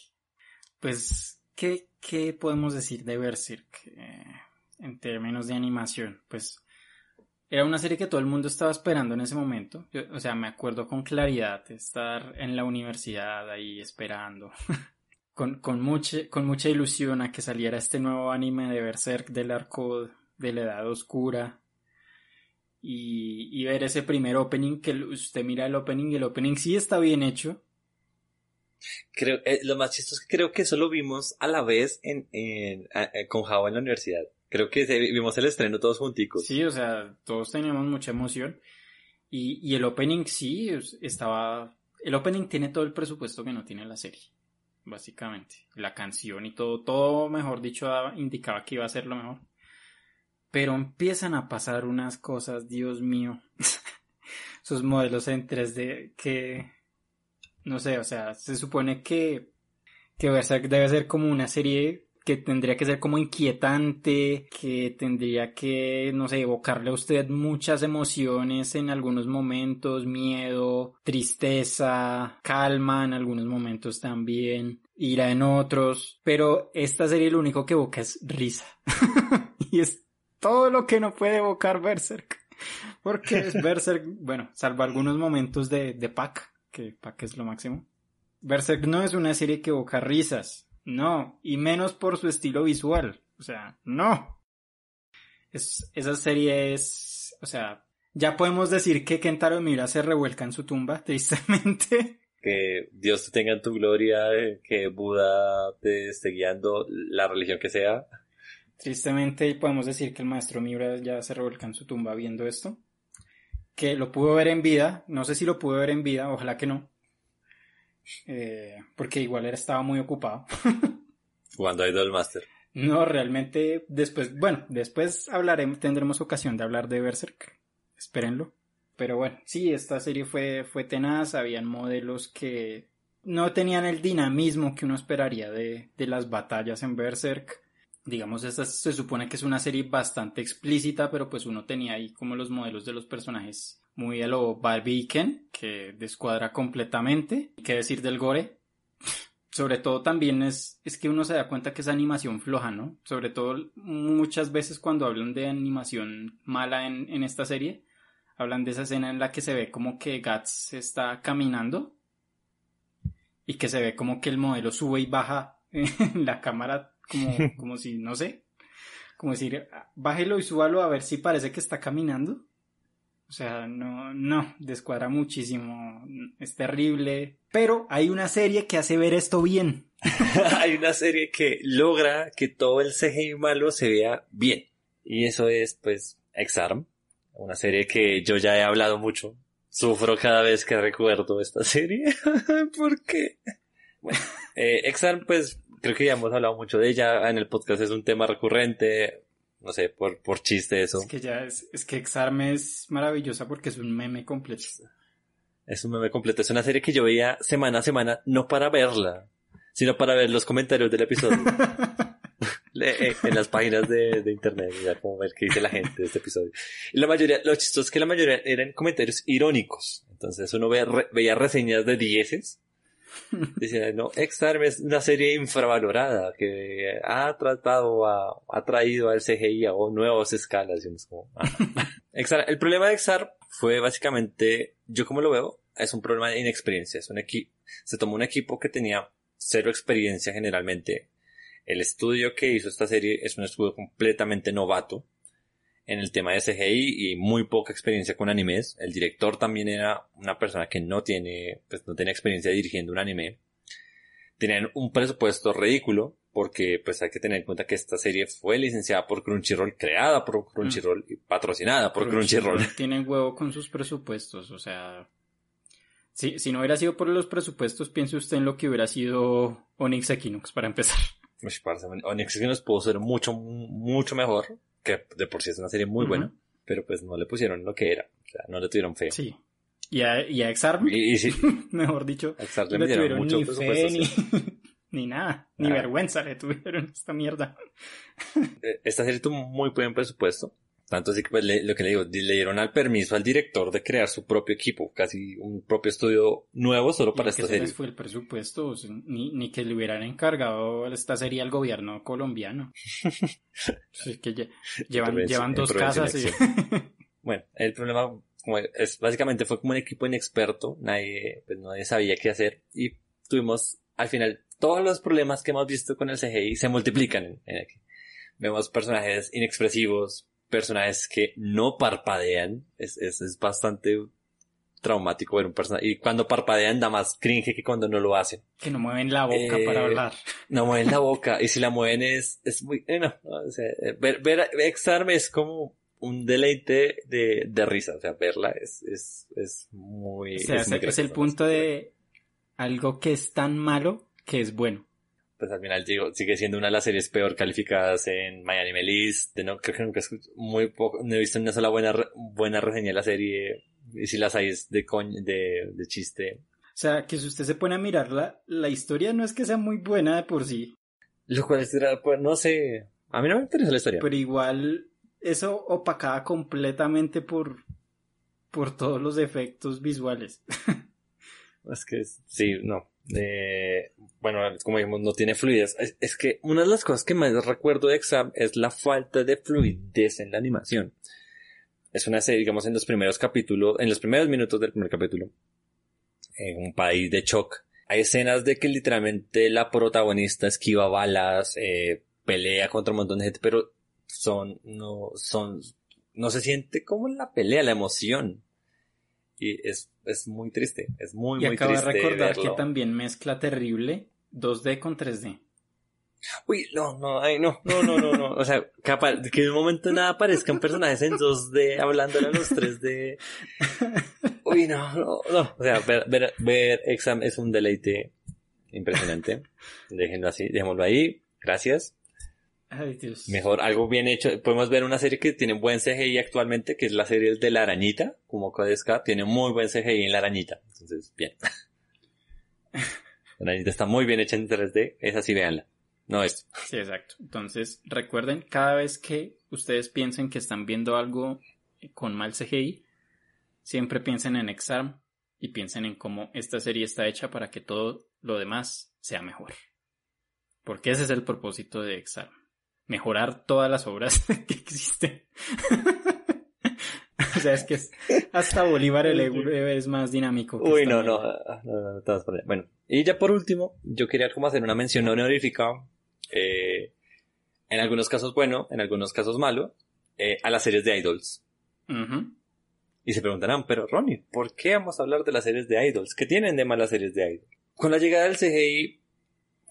Pues, ¿qué, qué podemos decir de Berserk eh, en términos de animación? Pues, era una serie que todo el mundo estaba esperando en ese momento. O sea, me acuerdo con claridad estar en la universidad ahí esperando. con, con, mucha, con mucha ilusión a que saliera este nuevo anime de Berserk del arco de la Edad Oscura y, ver ese primer opening que usted mira el opening y el opening sí está bien hecho. creo, eh, lo más chistoso es que creo que eso lo vimos a la vez en, en, eh, con Java en la universidad. Creo que vimos el estreno todos junticos. Sí, o sea, todos teníamos mucha emoción. Y, y el opening sí es- estaba... El opening tiene todo el presupuesto que no tiene la serie, básicamente. La canción y todo, todo, mejor dicho, indicaba que iba a ser lo mejor. Pero empiezan a pasar unas cosas, Dios mío. Esos modelos en 3D que... No sé, o sea, se supone que... Que debe ser como una serie que tendría que ser como inquietante, que tendría que, no sé, evocarle a usted muchas emociones en algunos momentos, miedo, tristeza, calma en algunos momentos también, ira en otros, pero esta serie lo único que evoca es risa. y es todo lo que no puede evocar Berserk. Porque es Berserk, bueno, salvo algunos momentos de, de Pac, que Pac es lo máximo. Berserk no es una serie que evoca risas, no, y menos por su estilo visual, o sea, no. Es, esa serie es, o sea, ya podemos decir que Kentaro Mira se revuelca en su tumba, tristemente. Que Dios te tenga en tu gloria, eh, que Buda te esté guiando, la religión que sea. Tristemente podemos decir que el maestro Miura ya se revuelca en su tumba viendo esto. Que lo pudo ver en vida, no sé si lo pudo ver en vida, ojalá que no. Eh, porque igual él estaba muy ocupado. Jugando a Idol Master. No, realmente después, bueno, después hablaremos, tendremos ocasión de hablar de Berserk. Espérenlo. Pero bueno, sí, esta serie fue, fue tenaz, habían modelos que no tenían el dinamismo que uno esperaría de, de las batallas en Berserk. Digamos, esta se supone que es una serie bastante explícita, pero pues uno tenía ahí como los modelos de los personajes muy a lo Ken, que descuadra completamente. ¿Qué decir del gore? sobre todo también es, es que uno se da cuenta que es animación floja, ¿no? Sobre todo muchas veces cuando hablan de animación mala en, en esta serie, hablan de esa escena en la que se ve como que Guts está caminando y que se ve como que el modelo sube y baja en la cámara como, como si, no sé, como decir, bájelo y súbalo a ver si parece que está caminando. O sea, no, no, descuadra muchísimo, es terrible. Pero hay una serie que hace ver esto bien. Hay una serie que logra que todo el CGI malo se vea bien. Y eso es, pues, Exarm. Una serie que yo ya he hablado mucho. Sufro cada vez que recuerdo esta serie. ¿Por qué? Bueno, eh, Exarm, pues, creo que ya hemos hablado mucho de ella. En el podcast es un tema recurrente. No sé, por, por chiste eso. Es que ya es, es que Exarme es maravillosa porque es un meme completo. Es un meme completo. Es una serie que yo veía semana a semana, no para verla, sino para ver los comentarios del episodio. Eh, en las páginas de, de internet, ya como ver qué dice la gente de este episodio. Y la mayoría, lo chistoso es que la mayoría eran comentarios irónicos. Entonces uno ve, re- veía reseñas de dieces. Decía, no, X-Arm es una serie infravalorada que ha tratado, a, ha traído al CGI a nuevas escalas. Y uno es como, ah. El problema de X-Arm fue básicamente, yo como lo veo, es un problema de inexperiencia. Es un se tomó un equipo que tenía cero experiencia generalmente. El estudio que hizo esta serie es un estudio completamente novato en el tema de CGI y muy poca experiencia con animes. El director también era una persona que no tiene, pues no tiene experiencia dirigiendo un anime. Tenían un presupuesto ridículo porque pues hay que tener en cuenta que esta serie fue licenciada por Crunchyroll, creada por Crunchyroll y patrocinada por Crunchyroll. Tienen huevo con sus presupuestos, o sea... Si, si no hubiera sido por los presupuestos, piense usted en lo que hubiera sido Onyx Equinox, para empezar. Onyx Equinox pudo ser mucho, mucho mejor, que de por sí es una serie muy buena, pero pues no le pusieron lo que era, o sea, no le tuvieron fe. Sí. Y a, y a Exarm, Y, y sí, mejor dicho, a Xar no le le tuvieron mucho ni fe, ni, ni nada, ni Ah. vergüenza le tuvieron esta mierda. Eh, Esta serie tuvo muy buen presupuesto. Tanto así que pues, le- lo que le digo, di- le dieron al permiso al director de crear su propio equipo, casi un propio estudio nuevo solo para que esta se serie. les fue el presupuesto, o sea, ni, ni que le hubieran encargado esta serie al gobierno colombiano. Que lle- llevan, dos casas y... Bueno, el problema como es básicamente fue como un equipo inexperto, nadie, pues nadie sabía qué hacer y tuvimos al final todos los problemas que hemos visto con el CGI se multiplican en, en aquí. Vemos personajes inexpresivos, personajes que no parpadean, es, es, es bastante traumático ver un personaje y cuando parpadean da más cringe que cuando no lo hacen. que no mueven la boca Eh, para hablar. No mueven la boca y si la mueven es, es muy, eh, no, o sea, eh, ver, ver X-Arm es como un deleite de, de risa, o sea, verla es, es, es muy, O sea, es, muy el punto de algo que es tan malo que es bueno. Pues al final sigue siendo una de las series peor calificadas en My Anime List, de no, creo que nunca muy poco, no he visto una sola buena, buena reseña de la serie, y si las hay es de coña, de, de chiste. O sea, que si usted se pone a mirarla, la historia no es que sea muy buena de por sí, Lo cual es, pues no sé, a mí no me interesa la historia. pero igual eso opacada completamente por, por todos los efectos visuales. Es que sí, no. Eh, bueno, como dijimos, no tiene fluidez. Es, es que una de las cosas que más recuerdo de Exam es la falta de fluidez en la animación. Es una serie, digamos, en los primeros capítulos, en los primeros minutos del primer capítulo, en un país de shock, hay escenas de que literalmente la protagonista esquiva balas, eh, pelea contra un montón de gente, pero son, no, son, no se siente como la pelea, la emoción. Y es, es muy triste, es muy, y muy acabo de triste recordar verlo. que también mezcla terrible 2D con 3D. Uy, no, no, ay, no, no, no, no, no. O sea, capaz, que de un momento nada aparezcan personajes en 2D hablándole a los 3D. Uy, no, no, no. O sea, ver, ver, ver Exam es un deleite impresionante. Déjenlo así, dejémoslo ahí. Gracias. Ay, Dios. Mejor, algo bien hecho. Podemos ver una serie que tiene buen CGI actualmente, que es la serie de la arañita, como Kodeska. Tiene muy buen CGI en la arañita. Entonces, bien. La arañita está muy bien hecha en 3D. Esa sí, véanla. No es. Sí, exacto. Entonces, recuerden, cada vez que ustedes piensen que están viendo algo con mal CGI, siempre piensen en Exarm y piensen en cómo esta serie está hecha para que todo lo demás sea mejor. Porque ese es el propósito de Exarm. Mejorar todas las obras que existen. o sea, es que es- hasta Bolívar el es más dinámico. que Uy, esta no, no, no, no. Bueno, y ya por último, yo quería como hacer una mención honorífica, eh, en algunos casos bueno, en algunos casos malo, eh, a las series de idols. Y se preguntarán, pero Ronnie, ¿por qué vamos a hablar de las series de idols? ¿Qué tienen de malas series de idols? Con la llegada del CGI,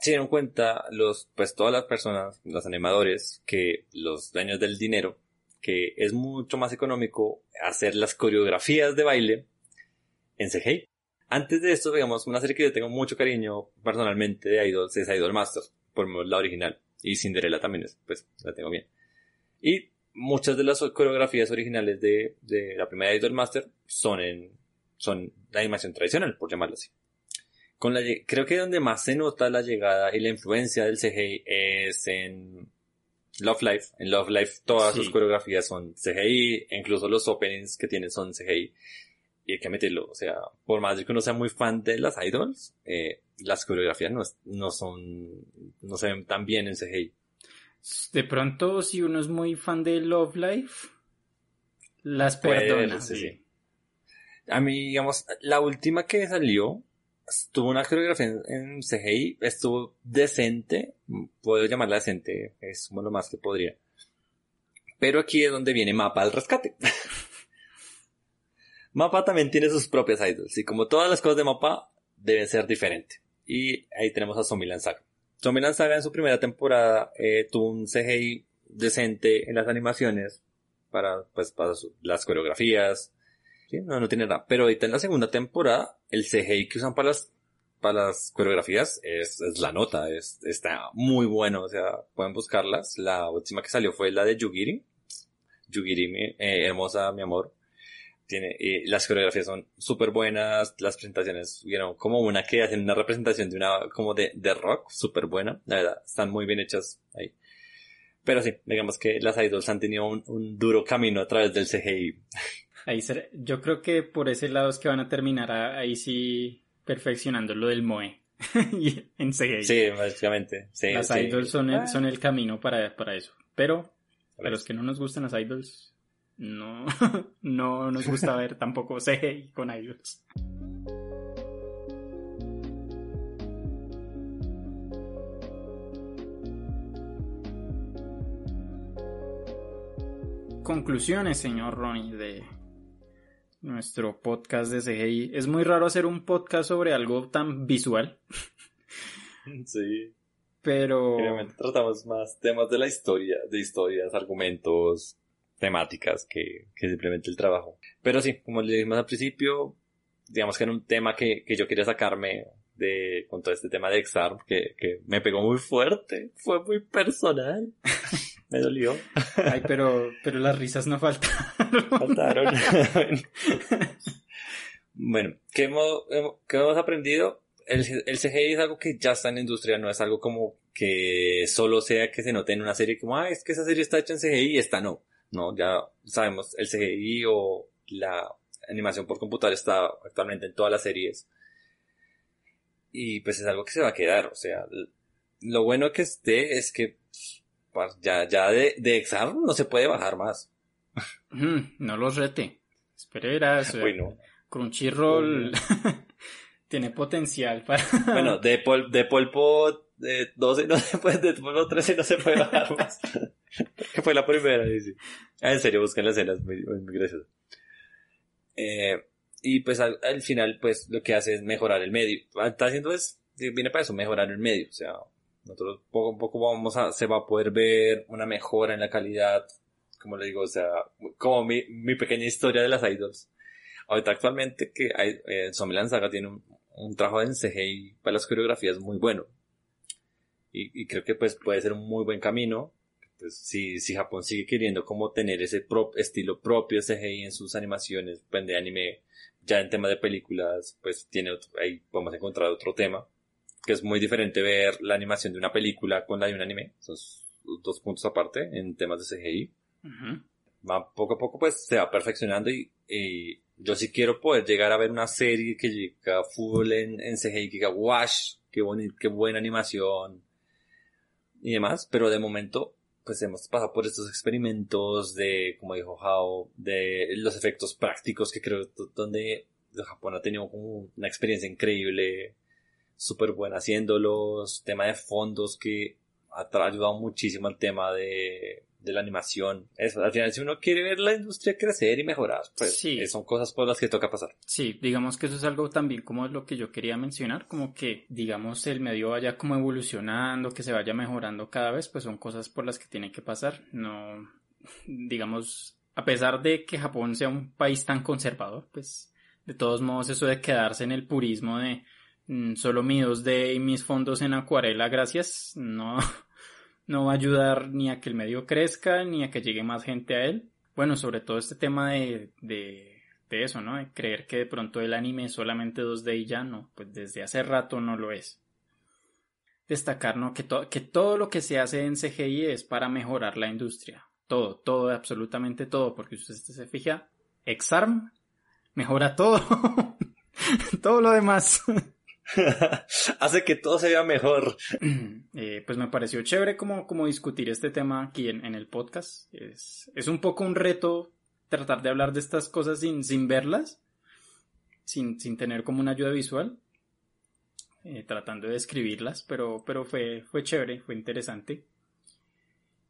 se dieron cuenta los, pues todas las personas, los animadores, que los dueños del dinero, que es mucho más económico hacer las coreografías de baile en CGI. Antes de esto, digamos, una serie que yo tengo mucho cariño personalmente de idols es Idol Masters, por la original. Y Cinderella también es, pues, la tengo bien. Y muchas de las coreografías originales de, de la primera Idol Master son en, son la animación tradicional, por llamarlo así. Con la, creo que donde más se nota la llegada y la influencia del CGI es en Love Life. En Love Life todas Sí. sus coreografías son CGI, incluso los openings que tienen son CGI. y hay que meterlo. O sea, por más de que uno sea muy fan de las idols, eh, las coreografías no, no son, no se ven tan bien en CGI. De pronto, si uno es muy fan de Love Life, las perdona. verse, sí. sí. A mí, digamos, la última que salió, tuvo una coreografía en, en CGI, estuvo decente, puedo llamarla decente, es lo más que podría. Pero aquí es donde viene Mapa al rescate. Mapa también tiene sus propias idols, y como todas las cosas de Mapa, deben ser diferentes. Y ahí tenemos a Zombieland Saga. Zombieland Saga en su primera temporada eh, tuvo un CGI decente en las animaciones, para, pues, para las coreografías, No, no tiene nada. Pero ahorita en la segunda temporada, el CGI que usan para las, para las coreografías es, es la nota, es, está muy bueno, o sea, pueden buscarlas. La última que salió fue la de Yugiri. Yugiri, eh, hermosa, mi amor. Tiene, y las coreografías son súper buenas, las presentaciones, vieron como una que hacen una representación de una, como de, de rock, súper buena, la verdad, están muy bien hechas ahí. Pero sí, digamos que las idols han tenido un, un duro camino a través del CGI. Ahí será- yo creo que por ese lado es que van a terminar a- ahí sí perfeccionando lo del Moe. En CGI. Sí, básicamente. Sí, Las sí. idols son el, son el camino para, para eso. Pero a los que no nos gustan las idols, no, no nos gusta ver tampoco CGI con idols. Conclusiones, señor Ronnie, de nuestro podcast de CGI. Es muy raro hacer un podcast sobre algo tan visual, Sí. pero... Generalmente tratamos más temas de la historia, de historias, argumentos, temáticas que, que simplemente el trabajo. Pero sí, como le dijimos al principio, digamos que era un tema que, que yo quería sacarme de, con todo este tema de Exarm, que, que me pegó muy fuerte, fue muy personal. me dolió. Ay, pero, pero las risas no faltan. Faltaron. bueno, ¿qué hemos, hemos- qué hemos aprendido? El, el CGI es algo que ya está en la industria, no es algo como que solo sea que se note en una serie como, ah, es que esa serie está hecha en CGI y esta no. No, ya sabemos, el CGI o la animación por computador está actualmente en todas las series. Y pues es algo que se va a quedar, o sea, lo bueno que esté es que pues, ya, ya de, de Exar no se puede bajar más. No los rete. Espereras. Bueno, Crunchyroll tiene potencial para... Bueno, de, pol, de polpo de 12 no se puede, de polpo 13 no se puede bajar más. que fue la primera, dice. Ah, en serio, busquen las escenas, muy, muy. Eh, y pues al, al final, pues lo que hace es mejorar el medio. Está haciendo es, viene para eso, mejorar el medio. O sea, nosotros poco a poco vamos a, se va a poder ver una mejora en la calidad. Como le digo, o sea, como mi, mi pequeña historia de las idols. Ahorita actualmente que hay, eh, Saga tiene un, un trabajo en CGI para las coreografías muy bueno. Y, y creo que pues puede ser un muy buen camino. Pues si, si Japón sigue queriendo como tener ese pro- estilo propio CGI en sus animaciones, pues de anime, ya en tema de películas, pues tiene otro- ahí podemos encontrar otro tema. Que es muy diferente ver la animación de una película con la de un anime. Son dos puntos aparte en temas de CGI Ujú. va poco a poco pues se va perfeccionando y, y yo sí quiero poder llegar a ver una serie que llega full en, en CGI, que diga, wash, qué, boni- qué buena animación y demás, pero de momento pues hemos pasado por estos experimentos de, como dijo Hao, de los efectos prácticos que creo donde Japón ha tenido como una experiencia increíble, súper buena haciéndolos, tema de fondos que ha ayudado muchísimo al tema de, de la animación. Eso, al final, si uno quiere ver la industria crecer y mejorar, pues Sí. eh, son cosas por las que toca pasar. Sí, digamos que eso es algo también como lo que yo quería mencionar, como que digamos el medio vaya como evolucionando, que se vaya mejorando cada vez, pues son cosas por las que tiene que pasar. No, digamos, a pesar de que Japón sea un país tan conservador, pues de todos modos eso de quedarse en el purismo de mm, solo mi 2D y mis fondos en acuarela, gracias, no, no va a ayudar ni a que el medio crezca, ni a que llegue más gente a él. Bueno, sobre todo este tema de, de, eso, ¿no? Creer que de pronto el anime es solamente 2D y ya no, pues desde hace rato no lo es. Destacar, ¿no? Que, que todo lo que se hace en CGI es para mejorar la industria. Todo, todo, absolutamente todo, porque usted se fija, Exarm mejora todo. todo lo demás. Hace que todo se vea mejor. Eh, pues me pareció chévere como, como discutir este tema aquí en, el podcast. Es, es, un poco un reto tratar de hablar de estas cosas sin, sin verlas, sin, sin tener como una ayuda visual, eh, tratando de describirlas, pero, pero fue, fue chévere, fue interesante.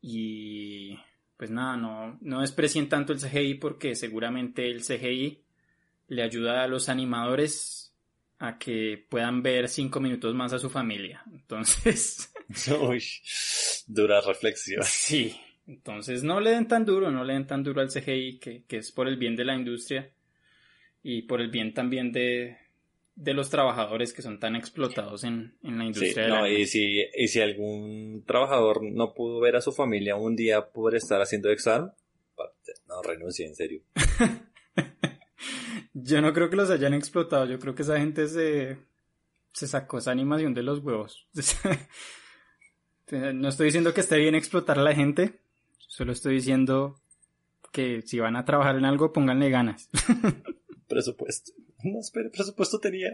Y pues nada, no, no desprecien tanto el CGI porque seguramente el CGI le ayuda a los animadores a que puedan ver cinco minutos más a su familia. Entonces. Uy, dura reflexión. Sí. Entonces no le den tan duro, no le den tan duro al CGI, que, que es por el bien de la industria y por el bien también de, de los trabajadores que son tan explotados en, en la industria. Sí, no, y si, y si algún trabajador no pudo ver a su familia un día por estar haciendo examen, no renuncie, en serio. Yo no creo que los hayan explotado, yo creo que esa gente se, se sacó esa animación de los huevos. no estoy diciendo que esté bien explotar a la gente, solo estoy diciendo que si van a trabajar en algo, pónganle ganas. Presupuesto. No, espere, presupuesto tenía.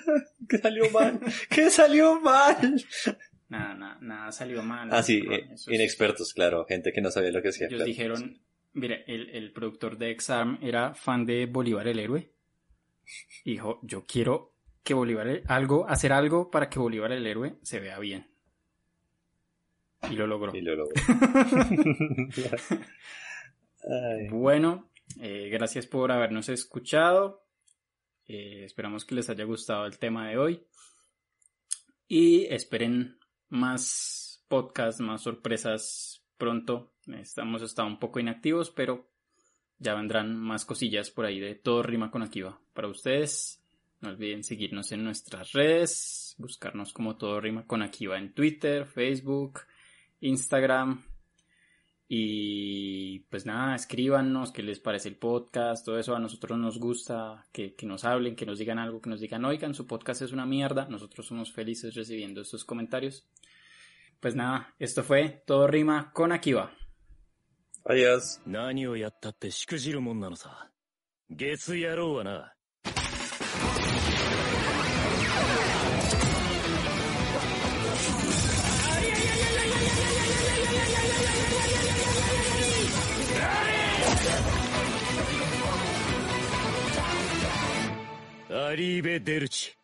¿Qué salió mal? ¿Qué salió mal? Nada, nada, nada salió mal. Ah, sí, eh, inexpertos, claro, gente que no sabía lo que hacía. Ellos dijeron, mire, el, el, productor de Exarm era fan de Bolívar el héroe. Dijo, yo quiero que Bolívar, algo, hacer algo para que Bolívar el héroe se vea bien. Y lo logró. Y lo logró. bueno, eh, gracias por habernos escuchado. Eh, esperamos que les haya gustado el tema de hoy. Y esperen más podcasts, más sorpresas pronto. Estamos estado un poco inactivos, pero ya vendrán más cosillas por ahí de todo rima con Akiva para ustedes. No olviden seguirnos en nuestras redes, buscarnos como todo rima con Akiva en Twitter, Facebook, Instagram, y pues nada, escríbanos qué les parece el podcast, todo eso a nosotros nos gusta, que, que, nos hablen, que nos digan algo, que nos digan, oigan, su podcast es una mierda, nosotros somos felices recibiendo estos comentarios. Pues nada, esto fue Todo Rima con Akiva. Adiós. 何をやったってしくじるもんなのさ。月野郎はな。アリーベ・デルチ。